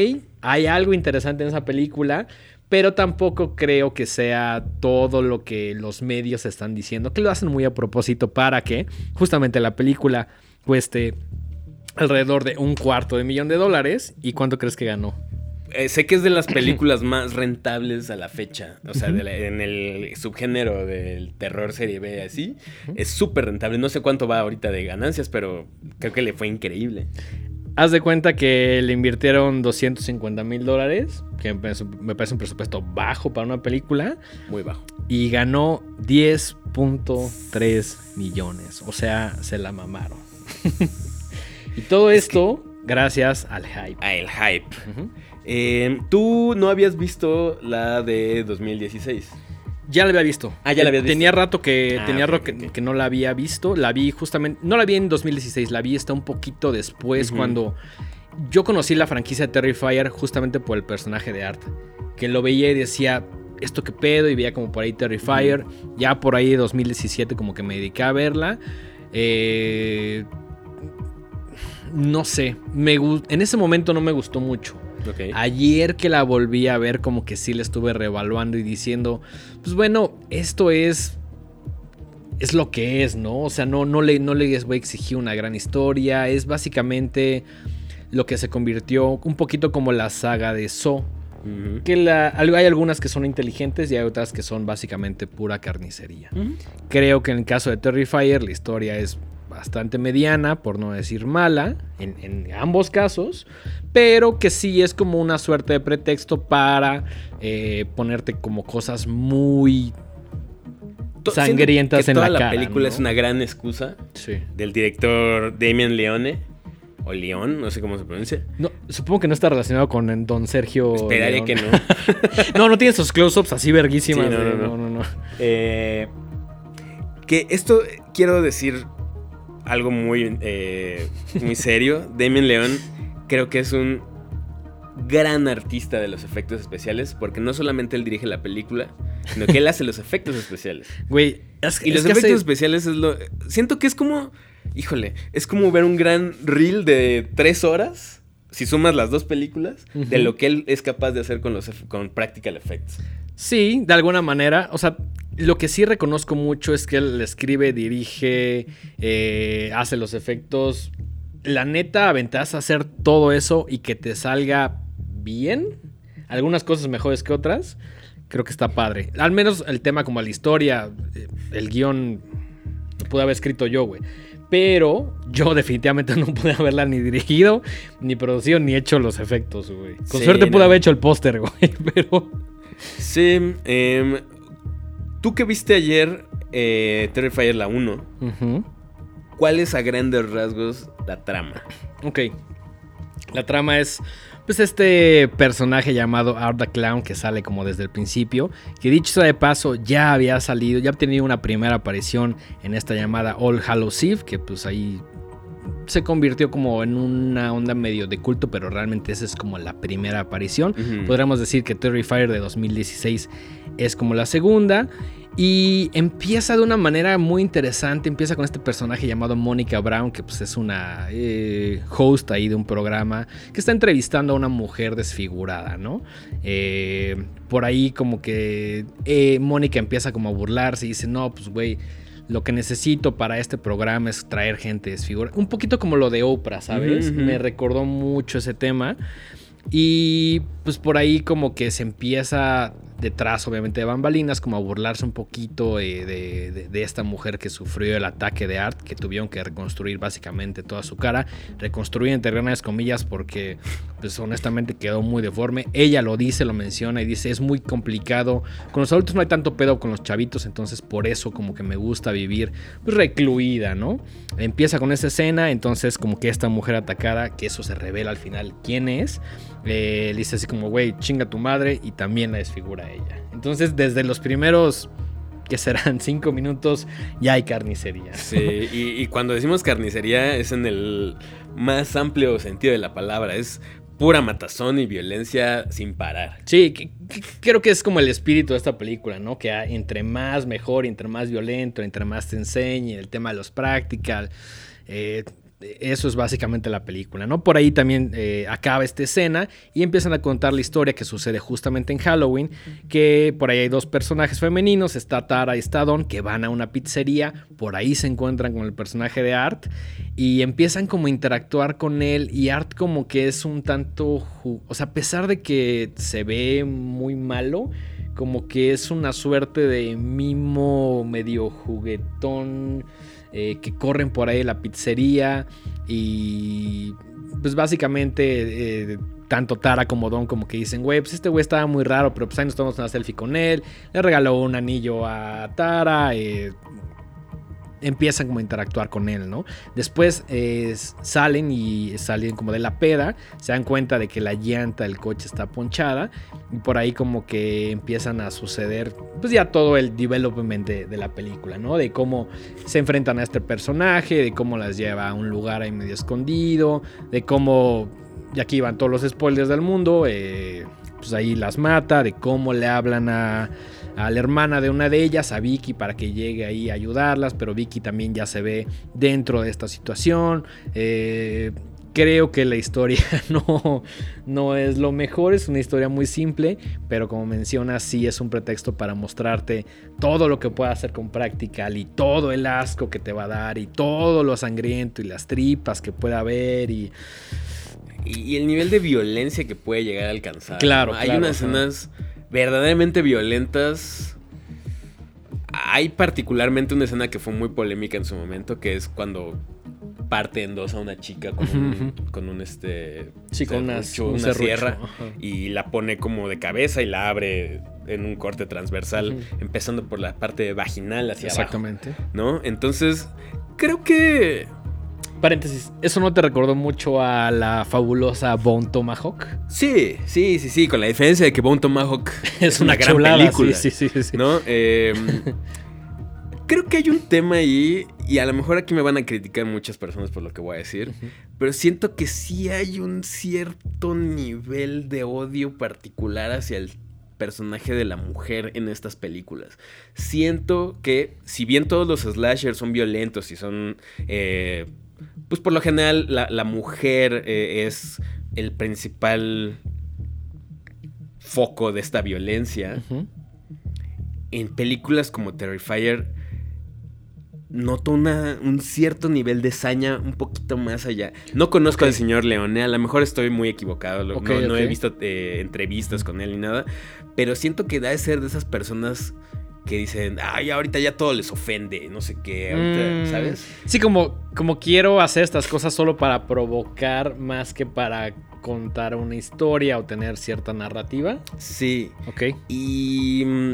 hay algo interesante en esa película, pero tampoco creo que sea todo lo que los medios están diciendo, que lo hacen muy a propósito para que justamente la película cueste alrededor de un cuarto de millón de dólares. ¿Y cuánto crees que ganó? Eh, sé que es de las películas más rentables a la fecha. O sea, de la- en el subgénero del terror serie B así. Es súper rentable. No sé cuánto va ahorita de ganancias, pero creo que le fue increíble. Haz de cuenta que le invirtieron 250 mil dólares, que me parece- un presupuesto bajo para una película, Muy bajo. y ganó 10.3 millones. O sea, se la mamaron. y todo esto gracias al hype. El hype. Eh, Tú no habías visto la de 2016. Ya la había visto. Ah, ya la habías visto. Tenía rato que Ah, tenía rato que, no la había visto. La vi justamente. No la vi en 2016, la vi hasta un poquito después. Cuando yo conocí la franquicia de Terrifier justamente por el personaje de Art. Que lo veía y decía. Esto qué pedo, y veía como por ahí Terrifier. Ya por ahí 2017, como que me dediqué a verla. Eh, no sé. Me, en ese momento no me gustó mucho. Ayer que la volví a ver, como que sí la estuve reevaluando y diciendo, pues bueno, esto es. Es lo que es, ¿no? O sea, no, no, le, no les voy a exigir una gran historia. Es básicamente lo que se convirtió un poquito como la saga de So. Que la- hay algunas que son inteligentes y hay otras que son básicamente pura carnicería. Creo que en el caso de Terrifier la historia es bastante mediana, por no decir mala, en, en ambos casos, pero que sí es como una suerte de pretexto para eh, ponerte como cosas muy sangrientas que en toda la cara. película ¿no? es una gran excusa Sí. del director Damien Leone. O León, no sé cómo se pronuncia. No, supongo que no está relacionado con Don Sergio. Esperaría León. que no. no, no tiene esos close-ups así verguísimas. Sí, no, de- no, no. no, no. Eh, que esto, quiero decir algo muy, eh, muy serio. Damien León creo que es un gran artista de los efectos especiales porque no solamente él dirige la película, sino que él hace los efectos especiales. Güey, es, Y los efectos hace- especiales es lo... Siento que es como... Híjole, es como ver un gran reel de tres horas, si sumas las dos películas, de lo que él es capaz de hacer con los con practical effects. Sí, de alguna manera. O sea, lo que sí reconozco mucho es que él escribe, dirige, eh, hace los efectos. La neta, aventas a hacer todo eso y que te salga bien. Algunas cosas mejores que otras. Creo que está padre. Al menos el tema como la historia, eh, el guion, lo pude haber escrito yo, güey. Pero yo definitivamente no pude haberla ni dirigido, ni producido, ni hecho los efectos, güey. Con Sí, suerte pude haber hecho el póster, güey. Pero... Sí, em, tú que viste ayer eh, Terrifier la 1, Ujú. ¿cuál es a grandes rasgos la trama? Ok. La trama es, pues, este personaje llamado Art the Clown que sale como desde el principio. Que dicho sea de paso, ya había salido, ya ha tenido una primera aparición en esta llamada All Hallows Eve. Que pues ahí se convirtió como en una onda medio de culto, pero realmente esa es como la primera aparición. Podríamos decir que Terrifier de 2016 es como la segunda. Y empieza de una manera muy interesante. Empieza con este personaje llamado Mónica Brown, que pues es una eh, host ahí de un programa que está entrevistando a una mujer desfigurada, ¿no? Eh, por ahí como que eh, Mónica empieza como a burlarse y dice, no, pues güey, lo que necesito para este programa es traer gente desfigurada. Un poquito como lo de Oprah, ¿sabes? Me recordó mucho ese tema. Y pues por ahí como que se empieza detrás, obviamente, de bambalinas, como a burlarse un poquito eh, de, de- esta mujer que sufrió el ataque de Art, que tuvieron que reconstruir básicamente toda su cara. Reconstruir entre comillas porque, pues honestamente quedó muy deforme. Ella lo dice, lo menciona y dice, es muy complicado. Con los adultos no hay tanto pedo con los chavitos, entonces por eso como que me gusta vivir pues, recluida, ¿no? Empieza con esa escena, entonces como que esta mujer atacada, que eso se revela al final quién es, eh, le dice así como, güey, chinga tu madre y también la desfigura a ella. Entonces desde los primeros, que serán cinco minutos, ya hay carnicería. Sí, y, y cuando decimos carnicería es en el más amplio sentido de la palabra. Es pura matazón y violencia sin parar. Sí, que- que- creo que es como el espíritu de esta película, ¿no? Que entre más mejor, entre más violento, entre más te enseñe, el tema de los practical. eh, eso es básicamente la película, ¿no? Por ahí también eh, acaba esta escena y empiezan a contar la historia que sucede justamente en Halloween, que por ahí hay dos personajes femeninos, está Tara y está Don, que van a una pizzería, por ahí se encuentran con el personaje de Art y empiezan como a interactuar con él y Art como que es un tanto, o sea, a pesar de que se ve muy malo, como que es una suerte de mimo medio juguetón eh, que corren por ahí la pizzería y pues básicamente eh, tanto Tara como Don como que dicen, güey, pues este güey estaba muy raro, pero pues ahí nos tomamos una selfie con él, le regaló un anillo a Tara, eh, empiezan como a interactuar con él, ¿no? Después salen y salen como de la peda, se dan cuenta de que la llanta del coche está ponchada y por ahí como que empiezan a suceder pues ya todo el development de, la película, ¿no? De cómo se enfrentan a este personaje, de cómo las lleva a un lugar ahí medio escondido, de cómo, y aquí van todos los spoilers del mundo, eh, pues ahí las mata, de cómo le hablan a a la hermana de una de ellas, a Vicky, para que llegue ahí a ayudarlas, pero Vicky también ya se ve dentro de esta situación. Eh, creo que la historia no, no es lo mejor, es una historia muy simple, pero como mencionas, sí es un pretexto para mostrarte todo lo que puede hacer con Practical y todo el asco que te va a dar y todo lo sangriento y las tripas que pueda haber y... Y el nivel de violencia que puede llegar a alcanzar. Claro, Hay unas escenas verdaderamente violentas. Hay particularmente una escena que fue muy polémica en su momento, que es cuando parte en dos a una chica con, un, con un este sí, con una, sierra y la pone como de cabeza y la abre en un corte transversal, empezando por la parte vaginal hacia Exactamente. abajo. ¿No? Entonces, creo que Paréntesis, ¿eso no te recordó mucho a la fabulosa Bone Tomahawk? Sí, sí, sí, sí, con la diferencia de que Bone Tomahawk es, una, gran película. Sí, sí, sí, ¿No? Em, creo que hay un tema ahí, y a lo mejor aquí me van a criticar muchas personas por lo que voy a decir, pero siento que sí hay un cierto nivel de odio particular hacia el personaje de la mujer en estas películas. Siento que, si bien todos los slashers son violentos y son eh, pues por lo general la, mujer eh, es el principal foco de esta violencia. En películas como Terrifier noto una, un cierto nivel de saña un poquito más allá. No conozco al señor Leone, a lo mejor estoy muy equivocado, no, he visto eh, entrevistas con él ni nada, pero siento que da de ser de esas personas que dicen, ay, ahorita ya todo les ofende, no sé qué, ahorita, mm. ¿sabes? Sí, como, como quiero hacer estas cosas solo para provocar más que para contar una historia o tener cierta narrativa. Sí. Ok. Y mm,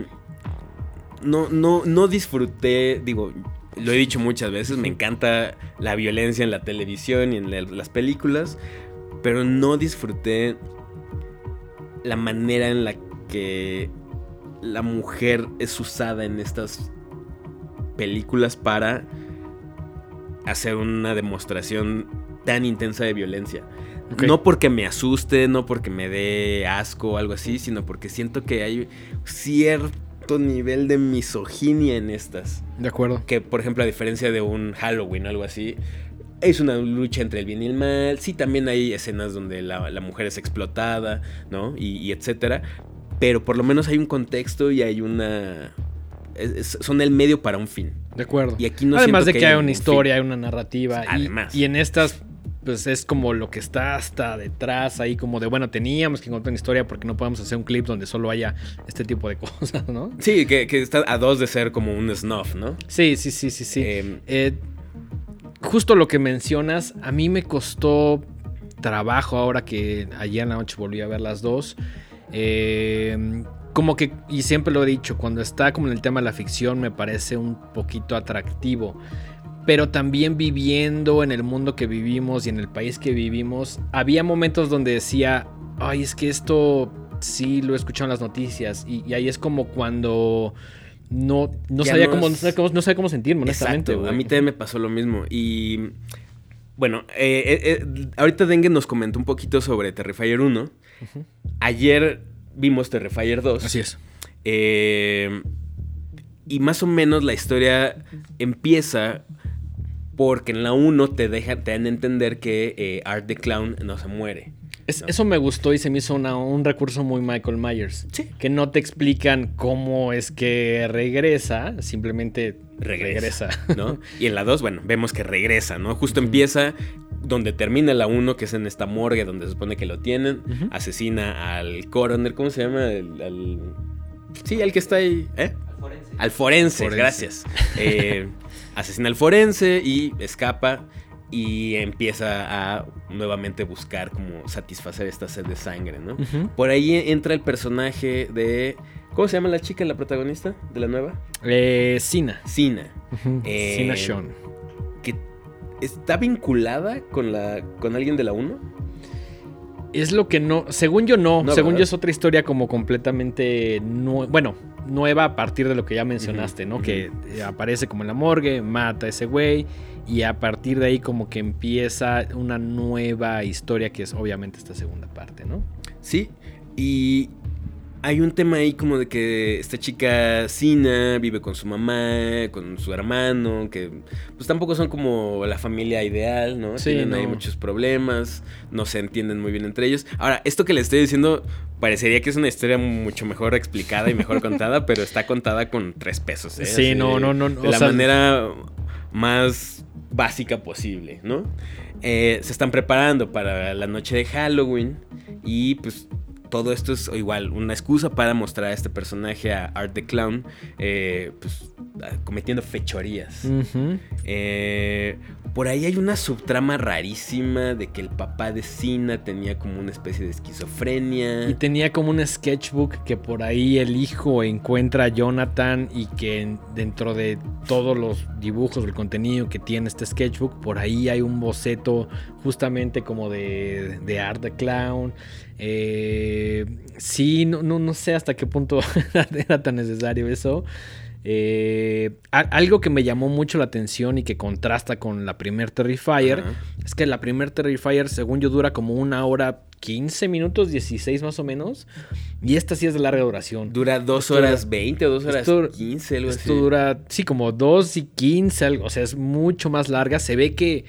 no, no, no disfruté, digo, lo he dicho muchas veces, me encanta la violencia en la televisión y en las películas, pero no disfruté la manera en la que la mujer es usada en estas películas para hacer una demostración tan intensa de violencia. No porque me asuste, no porque me dé asco o algo así, sino porque siento que hay cierto nivel de misoginia en estas. De acuerdo. Que, por ejemplo, a diferencia de un Halloween o algo así, es una lucha entre el bien y el mal. Sí, también hay escenas donde la, mujer es explotada, ¿no? Y, y etcétera pero por lo menos hay un contexto y hay una... son el medio para un fin. De acuerdo. Y aquí no Además de que, hay una historia, hay una narrativa. Además. Y, en estas, pues es como lo que está hasta detrás, ahí como de, bueno, teníamos que encontrar una historia porque no podemos hacer un clip donde solo haya este tipo de cosas, ¿no? Sí, que, está a dos de ser como un snuff, ¿no? Sí, sí, sí, sí, sí. Em, eh, justo lo que mencionas, a mí me costó trabajo ahora que ayer en la noche volví a ver las dos. Eh, como que, y siempre lo he dicho, cuando está como en el tema de la ficción me parece un poquito atractivo. Pero también viviendo en el mundo que vivimos y en el país que vivimos, había momentos donde decía, ay, es que esto sí lo he escuchado en las noticias. Y, ahí es como cuando no, no sabía cómo, no, sabía cómo, no cómo sentirme, honestamente. a mí también me pasó lo mismo. Y bueno, eh, eh, eh, ahorita Dengue nos comentó un poquito sobre Terrifier 1. Ayer vimos Terrifier 2. Así es. y más o menos la historia empieza Porque en la 1 te, deja, te dan a entender que eh, Art the Clown no se muere. Es- No. Eso me gustó y se me hizo una- un recurso muy Michael Myers. Sí. Que no te explican cómo es que regresa, simplemente Regresa. regresa. ¿no? Y en la 2, bueno, vemos que regresa, ¿no? Justo empieza donde termina la 1, que es en esta morgue donde se supone que lo tienen. Asesina al coroner, ¿cómo se llama? El, al- Sí, al que está ahí, ¿eh? Al forense. Al forense, Forense. gracias. Eh, asesina al forense y escapa y empieza a nuevamente buscar como satisfacer esta sed de sangre, ¿no? Por ahí entra el personaje de... ¿Cómo se llama la chica, la protagonista de la nueva? Eh, Sina. Sina. Eh, Sina Sean. que está vinculada con la con alguien de la 1. Es lo que no. Según yo, no. No, según ¿verdad? yo, es otra historia como completamente. nue- bueno, nueva a partir de lo que ya mencionaste, ¿no? Que eh, aparece como en la morgue, mata a ese güey. Y a partir de ahí, como que empieza una nueva historia que es obviamente esta segunda parte, ¿no? Sí, y hay un tema ahí como de que esta chica Sina vive con su mamá, con su hermano, que pues tampoco son como la familia ideal, ¿no? Sí, Tienen ahí no. muchos problemas, no se entienden muy bien entre ellos. Ahora, esto que le estoy diciendo parecería que es una historia mucho mejor explicada y mejor contada, pero está contada con tres pesos, ¿eh? Sí, Así no, no, no, De la sea- manera más básica posible, ¿no? Eh, se están preparando para la noche de Halloween y pues todo esto es igual una excusa para mostrar a este personaje, a Art the Clown, eh, pues cometiendo fechorías. Eh, por ahí hay una subtrama rarísima de que el papá de Sina tenía como una especie de esquizofrenia. Y tenía como un sketchbook que por ahí el hijo encuentra a Jonathan y que en- dentro de todos los dibujos, el contenido que tiene este sketchbook, por ahí hay un boceto justamente como de, de Art the Clown. Eh, sí, no, no, no sé hasta qué punto era tan necesario eso. Eh, algo que me llamó mucho la atención y que contrasta con la primer Terrifier es que la primer Terrifier, según yo, dura como una hora 15 minutos, 16 más o menos. Y esta sí es de larga duración. Dura dos Esto- horas 20 o dos horas esto- 15, algo así. Esto dura, sí, como 2 y 15, algo, o sea, es mucho más larga. Se ve que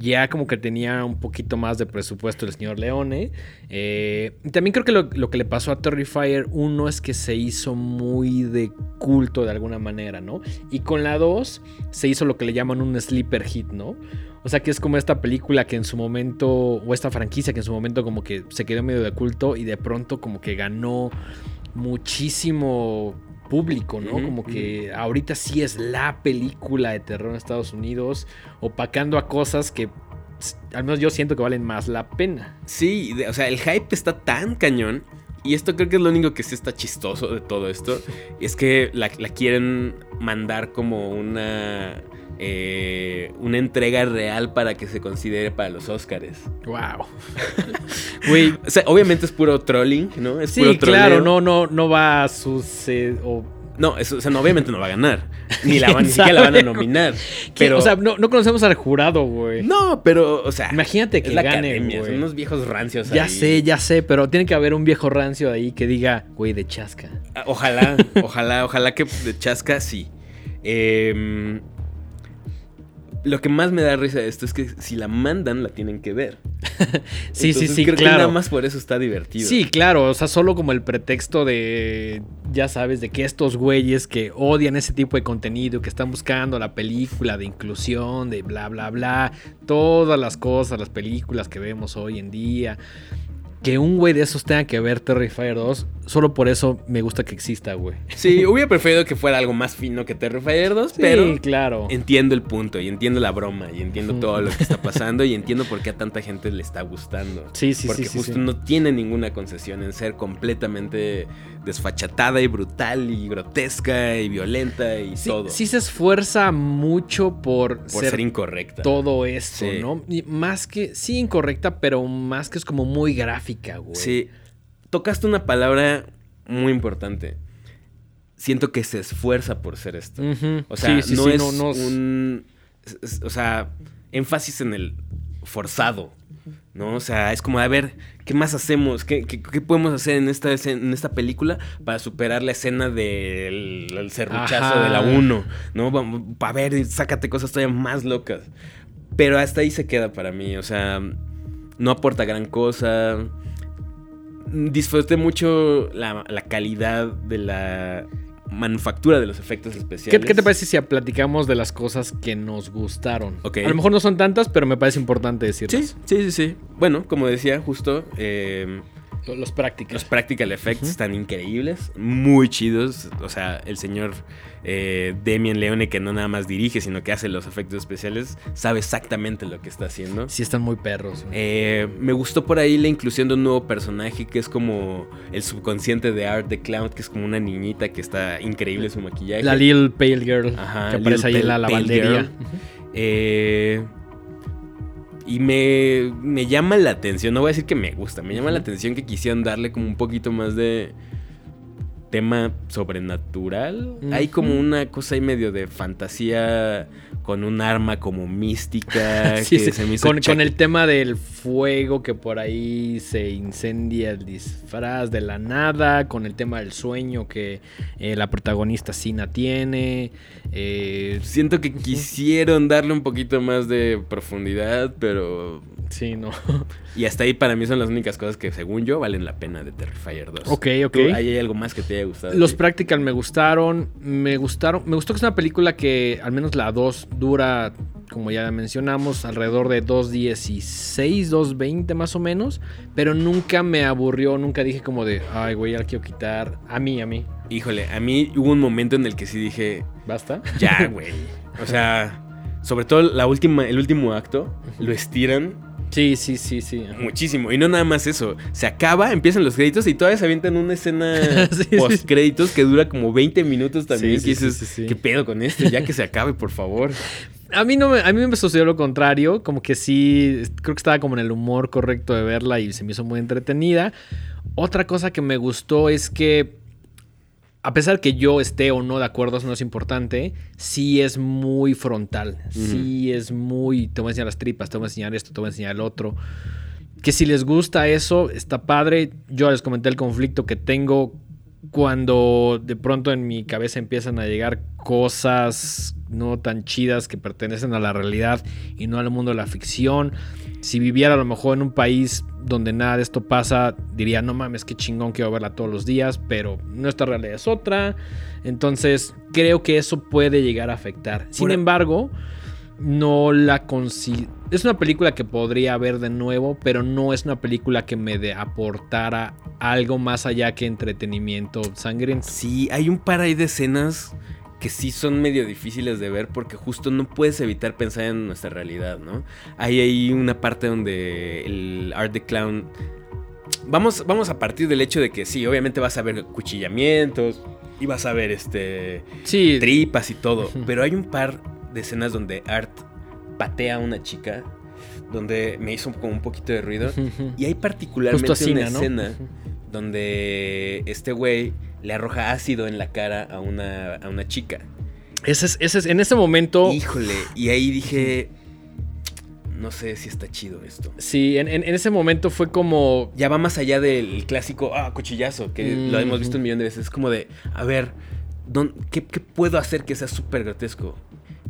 ya como que tenía un poquito más de presupuesto el señor Leone. Eh, también creo que lo, lo que le pasó a Terrifier 1 es que se hizo muy de culto de alguna manera, ¿no? Y con la 2 se hizo lo que le llaman un sleeper hit, ¿no? O sea, que es como esta película que en su momento, o esta franquicia que en su momento como que se quedó medio de culto y de pronto como que ganó muchísimo público, ¿no? Como que ahorita sí es la película de terror en Estados Unidos, opacando a cosas que al menos yo siento que valen más la pena. Sí, de- o sea, el hype está tan cañón. Y esto creo que es lo único que sí está chistoso de todo esto. Es que la, la quieren mandar como una. Eh, una entrega real para que se considere para los Oscars. Wow. Güey, O sea, obviamente es puro trolling, ¿no? Es sí, puro claro, no, no, no va a suceder. o- No, eso, o sea, no, obviamente no va a ganar. Ni, la, ¿Quién van- ni siquiera la van a nominar. ¿Qué? Pero, o sea, no, no conocemos al jurado, güey. no, pero, o sea. Imagínate que es la gane, academia, son unos viejos rancios Ya ahí. sé, ya sé, pero tiene que haber un viejo rancio ahí que diga, güey, de chasca. Ah, Ojalá, ojalá, ojalá que de Chasca sí. Em, lo que más me da risa de esto es que si la mandan, la tienen que ver. Sí, sí, Entonces, sí, creo que claro. nada más por eso está divertido. Sí, claro, o sea, solo como el pretexto de, ya sabes, de que estos güeyes que odian ese tipo de contenido, que están buscando la película de inclusión, de bla, bla, bla, todas las cosas, las películas que vemos hoy en día, que un güey de esos tenga que ver Terrifier 2, solo por eso me gusta que exista, güey. Sí, hubiera preferido que fuera algo más fino que Terrifier 2, pero sí, claro. entiendo el punto y entiendo la broma y entiendo todo lo que está pasando y entiendo por qué a tanta gente le está gustando. Sí, sí, Porque sí, sí, justo sí. no tiene ninguna concesión en ser completamente desfachatada y brutal y grotesca y violenta y Sí, todo. sí se esfuerza mucho por, por ser ser, incorrecta. todo esto, Sí. ¿no? Y más que, sí, incorrecta, pero más que es como muy gráfica, güey. Sí. Tocaste una palabra muy importante. Siento que se esfuerza por ser esto. O sea, Sí, no es no, no es- un. o sea, énfasis en el forzado. ¿No? O sea, es como, a ver, ¿qué más hacemos? ¿Qué, qué- qué podemos hacer en esta, en esta película para superar la escena del el serruchazo Ajá. de la 1? ¿No? A ver, sácate cosas todavía más locas. Pero hasta ahí se queda para mí, o sea, no aporta gran cosa. Disfruté mucho la, la calidad de la manufactura de los efectos ¿Qué, especiales. qué te parece si platicamos de las cosas que nos gustaron? A lo mejor no son tantas, pero me parece importante Sí, decirlas. sí, sí, sí. Bueno, como decía, justo... eh, Los, prácticos. Los practical effects están increíbles, muy chidos. O sea, el señor eh, Demian Leone, que no nada más dirige, sino que hace los efectos especiales, sabe exactamente lo que está haciendo. Sí, están muy perros. Eh, me gustó por ahí la inclusión de un nuevo personaje que es como el subconsciente de Art the Clown, que es como una niñita que está increíble su maquillaje. la Little Pale Girl Ajá, que aparece ahí en la lavandería. Eh, y me, me llama la atención, no voy a decir que me gusta, me llama la atención que quisieran darle como un poquito más de tema sobrenatural. Hay como una cosa ahí medio de fantasía con un arma como mística. Sí, que sí, se me hizo con el tema del fuego que por ahí se incendia el disfraz de la nada, con el tema del sueño que eh, la protagonista Sina tiene. eh, Siento que quisieron darle un poquito más de profundidad, pero... sí, no. Y hasta ahí para mí son las únicas cosas que, según yo, valen la pena de Terrifier 2. Ok, ok. ¿Tú, ¿Ahí hay algo más que te haya gustado? Los ti? practical me gustaron. Me gustaron. Me gustó que es una película que, al menos la 2, dura, como ya mencionamos, alrededor de 2.16, 2.20 más o menos. Pero nunca me aburrió. Nunca dije como de, ay, güey, ya la quiero quitar. A mí, a mí. Híjole, a mí hubo un momento en el que sí dije, ¿Basta? ya, güey. O sea, sobre todo la última, el último acto, lo estiran Sí, sí, sí, sí. muchísimo. Y no nada más eso. Se acaba, empiezan los créditos y todavía se avientan una escena Sí, post créditos que dura como 20 minutos también. Sí, que dices. ¿qué pedo con esto? Ya que se acabe, por favor. A mí no me, a mí me sucedió lo contrario, como que sí, creo que estaba como en el humor correcto de verla y se me hizo muy entretenida. Otra cosa que me gustó es que a pesar que yo esté o no de acuerdo, eso no es importante, sí es muy frontal, sí es muy, te voy a enseñar las tripas, te voy a enseñar esto, te voy a enseñar el otro. Que si les gusta eso, está padre. Yo les comenté el conflicto que tengo cuando de pronto en mi cabeza empiezan a llegar cosas no tan chidas que pertenecen a la realidad y no al mundo de la ficción. Si viviera a lo mejor en un país donde nada de esto pasa, diría, no mames, qué chingón quiero verla todos los días, pero nuestra realidad es otra. Entonces, creo que eso puede llegar a afectar. Sin Por- embargo, no la considero... Es una película que podría ver de nuevo, pero no es una película que me de aportara algo más allá que entretenimiento sangriento. Sí, hay un par ahí de escenas que sí son medio difíciles de ver porque justo no puedes evitar pensar en nuestra realidad, ¿no? Hay ahí una parte donde el Art the Clown... Vamos, vamos a partir del hecho de que sí, obviamente vas a ver cuchillamientos y vas a ver este Sí, tripas y todo, pero hay un par de escenas donde Art patea a una chica donde me hizo como un poquito de ruido y hay particularmente así, una ¿no? escena donde este güey le arroja ácido en la cara a una, a una chica. Ese es, ese es- en ese momento, Híjole, y ahí dije, no sé si está chido esto. sí, en, en- en ese momento fue como, Ya va más allá del clásico, ah, cuchillazo, que lo hemos visto un millón de veces. Es como de, a ver, ¿dón- qué, qué puedo hacer que sea súper grotesco?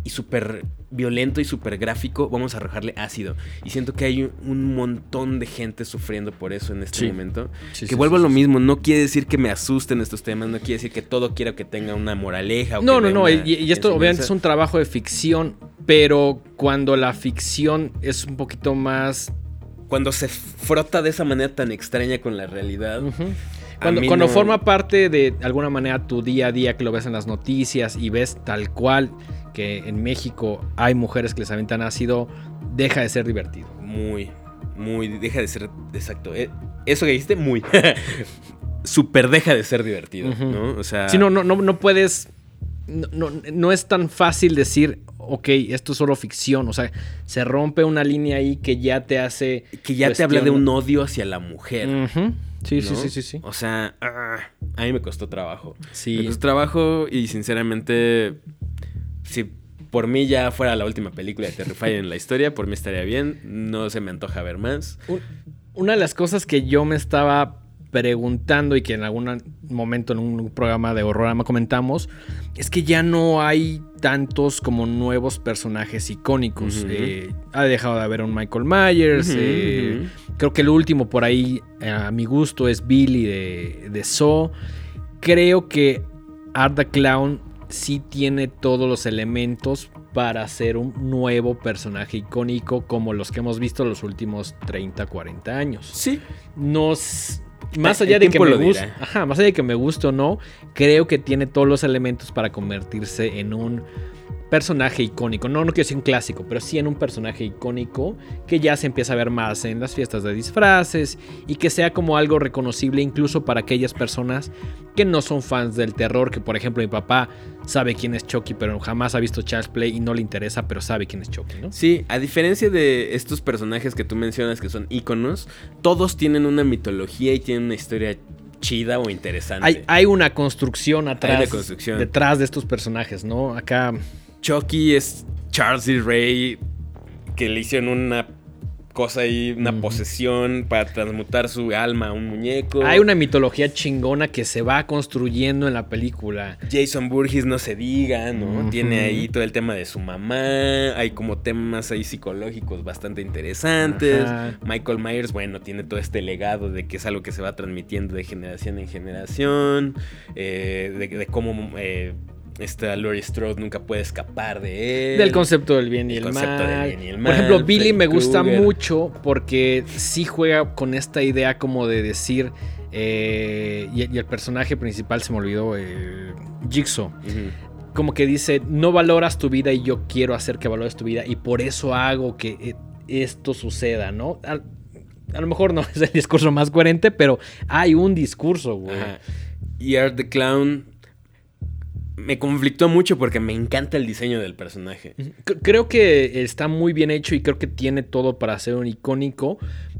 Y súper violento y súper gráfico, vamos a arrojarle ácido. Y siento que hay un, montón de gente sufriendo por eso en este Sí. momento. Sí, que sí, vuelvo a lo mismo, no quiere decir que me asusten estos temas, no quiere decir que todo quiera que tenga una moraleja. O No, no, no. Y, y esto obviamente es un trabajo de ficción, pero cuando la ficción es un poquito más... Cuando se frota de esa manera tan extraña con la realidad. Cuando, mí cuando no- forma parte de alguna manera tu día a día que lo ves en las noticias y ves tal cual que en México hay mujeres que les aventan ácido, deja de ser divertido. Muy, muy, deja de ser, exacto. eh, Eso que dijiste, muy. Súper deja de ser divertido. ¿no? O sea, Si no, no, no, no puedes. No, no- no es tan fácil decir, ok, esto es solo ficción. O sea, se rompe una línea ahí que ya te hace. que ya te habla de un odio hacia la mujer. Sí, sí, ¿no? sí, sí, sí. O sea, ah, a mí me costó trabajo. Me Sí. costó trabajo y sinceramente, si Por mí ya fuera la última película de Terrifier en la historia, por mí estaría bien. No se me antoja ver más. Una de las cosas que yo me estaba preguntando y que en algún momento en un programa de horrorama comentamos, es que ya no hay tantos como nuevos personajes icónicos. Eh, ha dejado de haber un Michael Myers. Eh, creo que el último por ahí, a mi gusto, es Billy de, de Saw. Creo que Art the Clown sí tiene todos los elementos para ser un nuevo personaje icónico como los que hemos visto los últimos 30, 40 años. Sí. Nos más allá de que me guste, más allá de que me guste o no, creo que tiene todos los elementos para convertirse en un personaje icónico. No, no quiero decir un clásico, pero sí en un personaje icónico que ya se empieza a ver más en las fiestas de disfraces y que sea como algo reconocible incluso para aquellas personas que no son fans del terror, que por ejemplo mi papá sabe quién es Chucky, pero jamás ha visto Child's Play y no le interesa, pero sabe quién es Chucky, ¿no? Sí, a diferencia de estos personajes que tú mencionas que son íconos, todos tienen una mitología y tienen una historia chida o interesante. Hay, una construcción atrás. Detrás de estos personajes, ¿no? Acá Chucky es Charles D. Ray que le hicieron una cosa ahí, una posesión para transmutar su alma a un muñeco. Hay una mitología chingona que se va construyendo en la película. Jason Burgess no se diga, ¿no? Tiene ahí todo el tema de su mamá, hay como temas ahí psicológicos bastante interesantes. Michael Myers, bueno, tiene todo este legado de que es algo que se va transmitiendo de generación en generación, eh, de, cómo... Eh, esta Laurie Strode nunca puede escapar de él. Del concepto del bien y el, mal. Por ejemplo, Billy me gusta mucho porque sí juega con esta idea como de decir. Eh, y, el personaje principal se me olvidó, eh, Jigsaw. Como que dice, no valoras tu vida y yo quiero hacer que valores tu vida y por eso hago que eh, esto suceda, ¿no? A, lo mejor no es el discurso más coherente, pero hay un discurso, güey. Y Art the Clown me conflictó mucho porque me encanta el diseño del personaje. Creo que está muy bien hecho y creo que tiene todo para ser un icónico,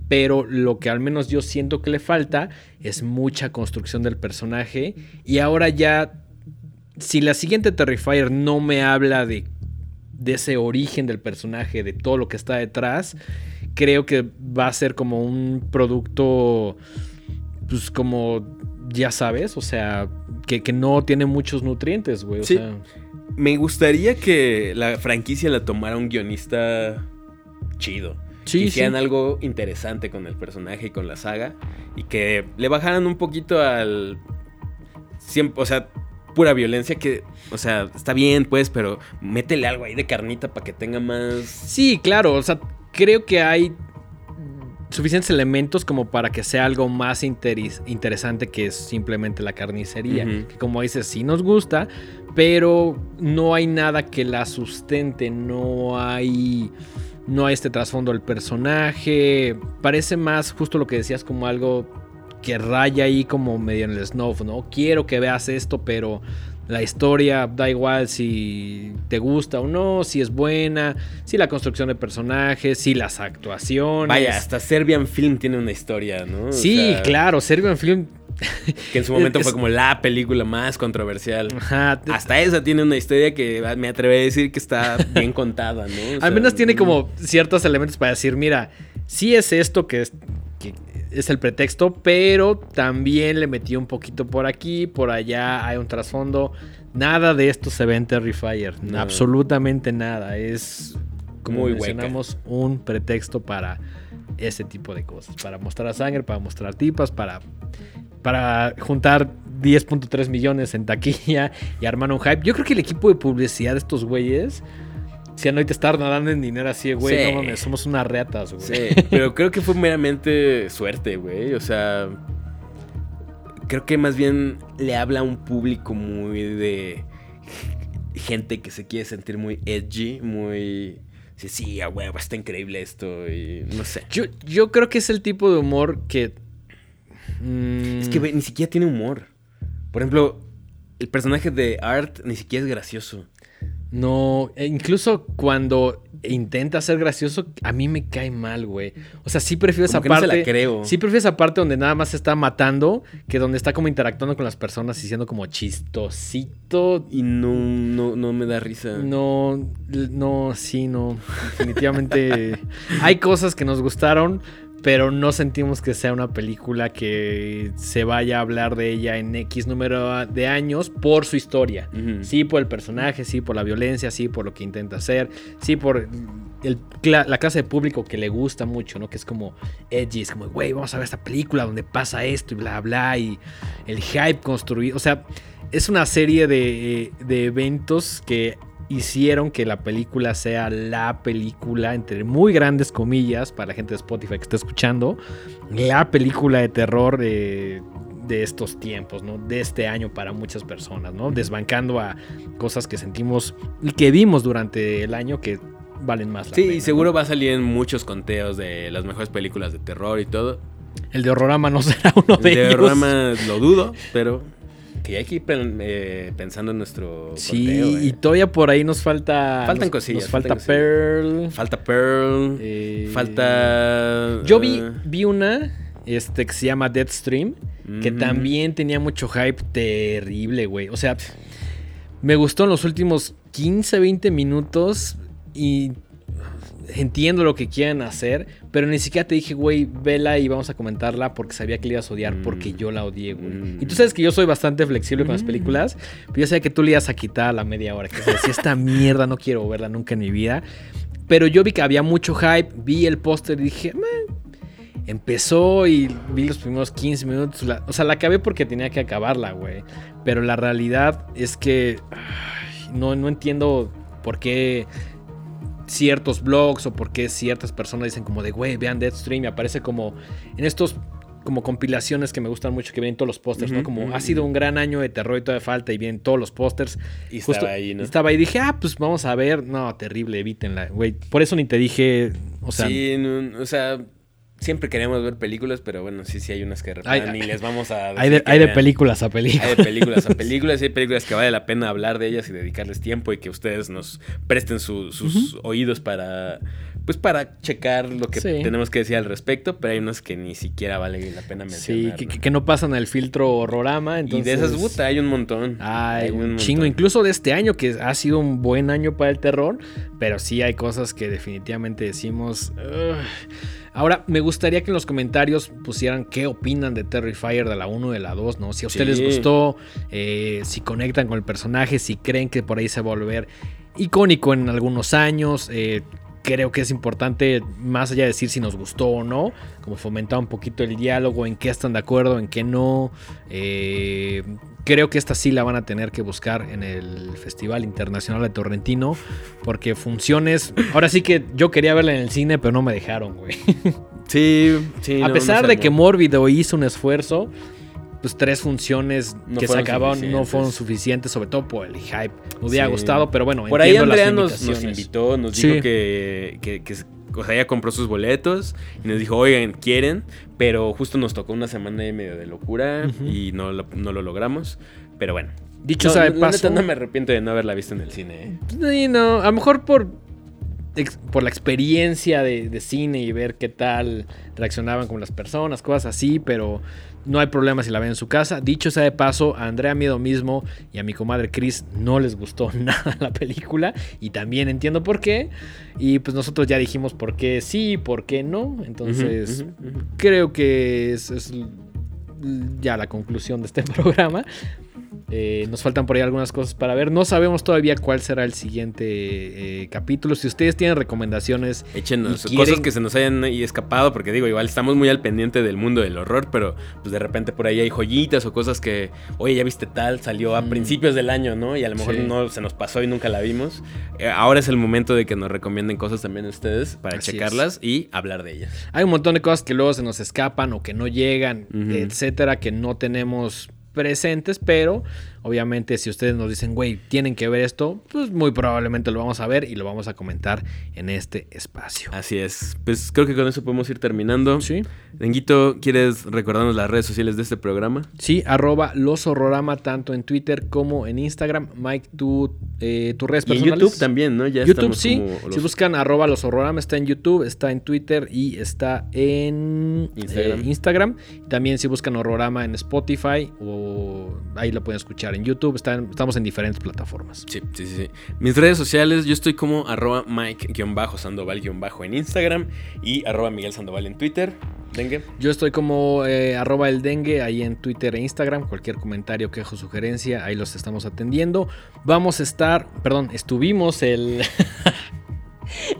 pero lo que al menos yo siento que le falta es mucha construcción del personaje y ahora ya si la siguiente Terrifier no me habla de de ese origen del personaje, de todo lo que está detrás, creo que va a ser como un producto pues como ya sabes, o sea, que, no tiene muchos nutrientes, güey. sí. Me gustaría que la franquicia la tomara un guionista chido. Sí, que hicieran algo interesante con el personaje y con la saga. Y que le bajaran un poquito al. Siempre, o sea, pura violencia que, o sea, está bien, pues, pero métele algo ahí de carnita para que tenga más. Sí, claro, o sea, creo que hay suficientes elementos como para que sea algo más interesante que simplemente la carnicería. Que como dices, sí nos gusta, pero no hay nada que la sustente, no hay... No hay este trasfondo del personaje. Parece más justo lo que decías como algo que raya ahí como medio en el snuff, ¿no? Quiero que veas esto, pero la historia da igual si te gusta o no, si es buena, si la construcción de personajes, si las actuaciones. Vaya, hasta Serbian Film tiene una historia, ¿no? sí, claro, Serbian Film que en su momento fue como la película más controversial. Hasta esa tiene una historia que me atrevo a decir que está bien contada, ¿no? Al menos tiene como ciertos elementos para decir, mira, sí es esto que es, es el pretexto, pero también le metí un poquito por aquí, por allá, hay un trasfondo. Nada de esto se ve en Terrifier, absolutamente nada. Es, como mencionamos, un pretexto para ese tipo de cosas. Para mostrar sangre, para mostrar tipas, para, para juntar 10.3 millones en taquilla y armar un hype. Yo creo que el equipo de publicidad de estos güeyes si que estar nadando en dinero así, güey, no mames, somos unas reatas, güey. Sí, pero creo que fue meramente suerte, güey. O sea, creo que más bien le habla a un público muy de gente que se quiere sentir muy edgy, muy... Sí, sí, a huevo, está increíble esto y no sé. Yo, yo creo que es el tipo de humor que... Es que, ni siquiera tiene humor. Por ejemplo, el personaje de Art ni siquiera es gracioso. No, e incluso cuando intenta ser gracioso, a mí me cae mal, güey. O sea, sí prefiero esa no se parte. la creo. Sí prefiero esa parte donde nada más se está matando que donde está como interactuando con las personas y siendo como chistosito. Y no, no, no me da risa. No, no, sí, no. Definitivamente hay cosas que nos gustaron, pero no sentimos que sea una película que se vaya a hablar de ella en X número de años por su historia. Sí, por el personaje, sí, por la violencia, sí, por lo que intenta hacer, sí, por el la clase de público que le gusta mucho, ¿no? Que es como edgy, es como, güey, vamos a ver esta película donde pasa esto y bla, bla, y el hype construido. O sea, es una serie de, de eventos que hicieron que la película sea la película, entre muy grandes comillas, para la gente de Spotify que está escuchando, la película de terror de, de estos tiempos, ¿no? De este año para muchas personas, ¿no? Desbancando a cosas que sentimos y que vimos durante el año que valen más la Sí, pena, y ¿no? seguro va a salir en muchos conteos de las mejores películas de terror y todo. El de Horrorama no será uno El de, de ellos. Rama lo dudo, pero que hay que ir eh, pensando en nuestro Sí, conteo, eh. y todavía por ahí nos falta. Faltan nos- cosillas, Nos falta. Pearl. Falta Pearl, eh, falta... Yo vi, vi una este, que se llama Deadstream, que también tenía mucho hype terrible, güey. O sea, me gustó en los últimos 15, 20 minutos y entiendo lo que quieren hacer, pero ni siquiera te dije, güey, vela y vamos a comentarla porque sabía que le ibas a odiar Mm. porque yo la odié, güey. Mm. Y tú sabes que yo soy bastante flexible con las Mm. películas, pero yo sabía que tú le ibas a quitar a la media hora, que si esta mierda no quiero verla nunca en mi vida. Pero yo vi que había mucho hype, vi el póster y dije, "Meh". empezó y vi los primeros 15 minutos. la- o sea, la acabé porque tenía que acabarla, güey. Pero la realidad es que ay, no, no entiendo por qué ciertos blogs o por qué ciertas personas dicen como de, güey, vean Deadstream y aparece como en estos como compilaciones que me gustan mucho que vienen todos los pósters, ¿no? Como ha sido un gran año de terror y todavía falta y vienen todos los pósters. Y Justo estaba ahí, ¿no? Estaba ahí y dije, ah, pues vamos a ver. No, terrible, evítenla, güey. Por eso ni te dije, o sea, sí, no, o sea, siempre queremos ver películas, pero bueno, sí, sí hay unas que de Hay- repente ni les vamos a hay de, hay de películas a películas. Hay de películas a películas y hay películas que vale la pena hablar de ellas y dedicarles tiempo y que ustedes nos presten su- sus oídos para pues para checar lo que Sí. tenemos que decir al respecto, pero hay unas que ni siquiera vale la pena Sí, mencionar. que, ¿no? que- no pasan el filtro horrorama. Entonces... Y de esas puta hay un montón. Hay Hay un un chingo, montón. incluso de este año, que ha sido un buen año para el terror, pero sí hay cosas que definitivamente decimos. "Ugh". Ahora, me gustaría que en los comentarios pusieran qué opinan de Terrifier de la 1 y de la 2, ¿no? Si a ustedes Sí. les gustó, eh, si conectan con el personaje, si creen que por ahí se va a volver icónico en algunos años. eh, creo que es importante, más allá de decir si nos gustó o no, como fomentar un poquito el diálogo, en qué están de acuerdo, en qué no. Eh, creo que esta sí la van a tener que buscar en el Festival Internacional de Torrentino, porque funciones. Ahora sí que yo quería verla en el cine, pero no me dejaron, güey. Sí, sí. a no, pesar no de que. Mórbido hizo un esfuerzo. Pues tres funciones No que se acabaron no fueron suficientes, sobre todo por el hype. Me hubiera Sí. gustado, pero bueno, Por ahí Andrea nos, nos invitó, nos Sí. dijo que, que, que, o sea, ella compró sus boletos y nos dijo, oigan, quieren, pero justo nos tocó una semana y medio de locura y no lo, no lo logramos. Pero bueno. Dicho No, sea de paso. no me arrepiento de no haberla visto en el cine. ¿eh? Sí, no, a lo mejor por, por la experiencia de, de cine y ver qué tal reaccionaban con las personas, cosas así, pero no hay problema si la ven en su casa. Dicho sea de paso, a Andrea Miedo mismo y a mi comadre Chris no les gustó nada la película y también entiendo por qué. Y pues nosotros ya dijimos por qué sí, por qué no. Entonces, creo que es, es ya la conclusión de este programa. Eh, nos faltan por ahí algunas cosas para ver. No sabemos todavía cuál será el siguiente eh, capítulo. Si ustedes tienen recomendaciones, Échenos cosas que se nos hayan escapado, porque digo, igual estamos muy al pendiente del mundo del horror, pero pues de repente por ahí hay joyitas o cosas que, oye, ya viste tal, salió a Mm. principios del año, ¿no? Y a lo mejor Sí. no se nos pasó y nunca la vimos. Eh, ahora es el momento de que nos recomienden cosas también ustedes para Así checarlas y hablar de ellas. hay un montón de cosas que luego se nos escapan o que no llegan, etcétera, que no tenemos presentes, pero obviamente si ustedes nos dicen, güey, tienen que ver esto, pues muy probablemente lo vamos a ver y lo vamos a comentar en este espacio. Así es. Pues creo que con eso podemos ir terminando. Sí. Denguito, ¿quieres recordarnos las redes sociales de este programa? Sí, arroba los horrorama tanto en Twitter como en Instagram. Mike, tú, eh, tus redes Y en. YouTube también, ¿no? Ya YouTube sí. como los- Si buscan arroba los horrorama, está en YouTube, está en Twitter y está en Instagram. eh, Instagram. También si buscan horrorama en Spotify o ahí lo pueden escuchar en YouTube. Están- estamos en diferentes plataformas. Sí, sí, sí. Mis redes sociales, yo estoy como arroba Mike-Sandoval- en Instagram y arroba Miguel Sandoval en Twitter. Dengue. Yo estoy como eh, arroba el dengue ahí en Twitter e Instagram. Cualquier comentario, quejo, sugerencia, ahí los estamos atendiendo. Vamos a estar, perdón, estuvimos el...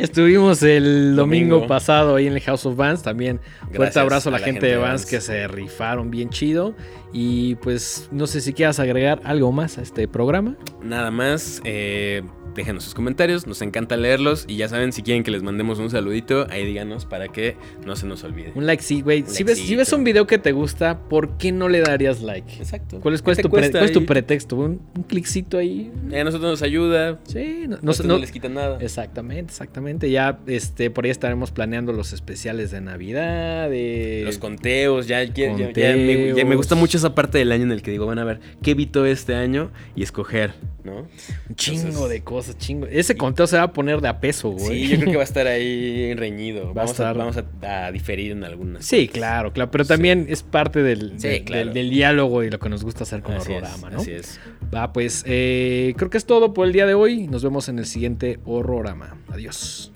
Estuvimos el domingo, Domingo. pasado ahí en el House of Bands. También fuerte abrazo a la, a la gente, gente de de Vans Vans. que se rifaron bien chido. Y pues no sé si quieras agregar algo más a este programa. Nada más, eh, déjenos sus comentarios, nos encanta leerlos y ya saben, si quieren que les mandemos un saludito, ahí díganos para que no se nos olvide. Un like, sí, güey. Si ves, si ves un video que te gusta, ¿por qué no le darías like? Exacto. ¿Cuál es, cuál es ¿Qué te tu, pre- cuál es tu pretexto? ¿Un, un cliccito ahí? Eh, a nosotros nos ayuda, Sí, no, no, les quita nada. Exactamente, exactamente. Ya este, por ahí estaremos planeando los especiales de Navidad. De... Los conteos, ya, ya- ya- ya me, Conteos. ya me gusta mucho esa parte del año en el que digo, bueno, a ver, ¿qué evito este año? Y escoger, ¿no? Un chingo Entonces- de cosas, chingo. Ese conteo se va a poner de a peso, güey. Sí, yo creo que va a estar ahí reñido. Va a Vamos, estar- a, vamos a, a diferir en algunas. Sí, cosas. claro, claro. Pero Sí. también es parte del, Sí, del- claro. del, del diálogo y lo que nos gusta hacer con Así es, Horrorama, ¿no? así es. Va, pues eh, creo que es todo por el día de hoy. Nos vemos en el siguiente Horrorama. Adiós.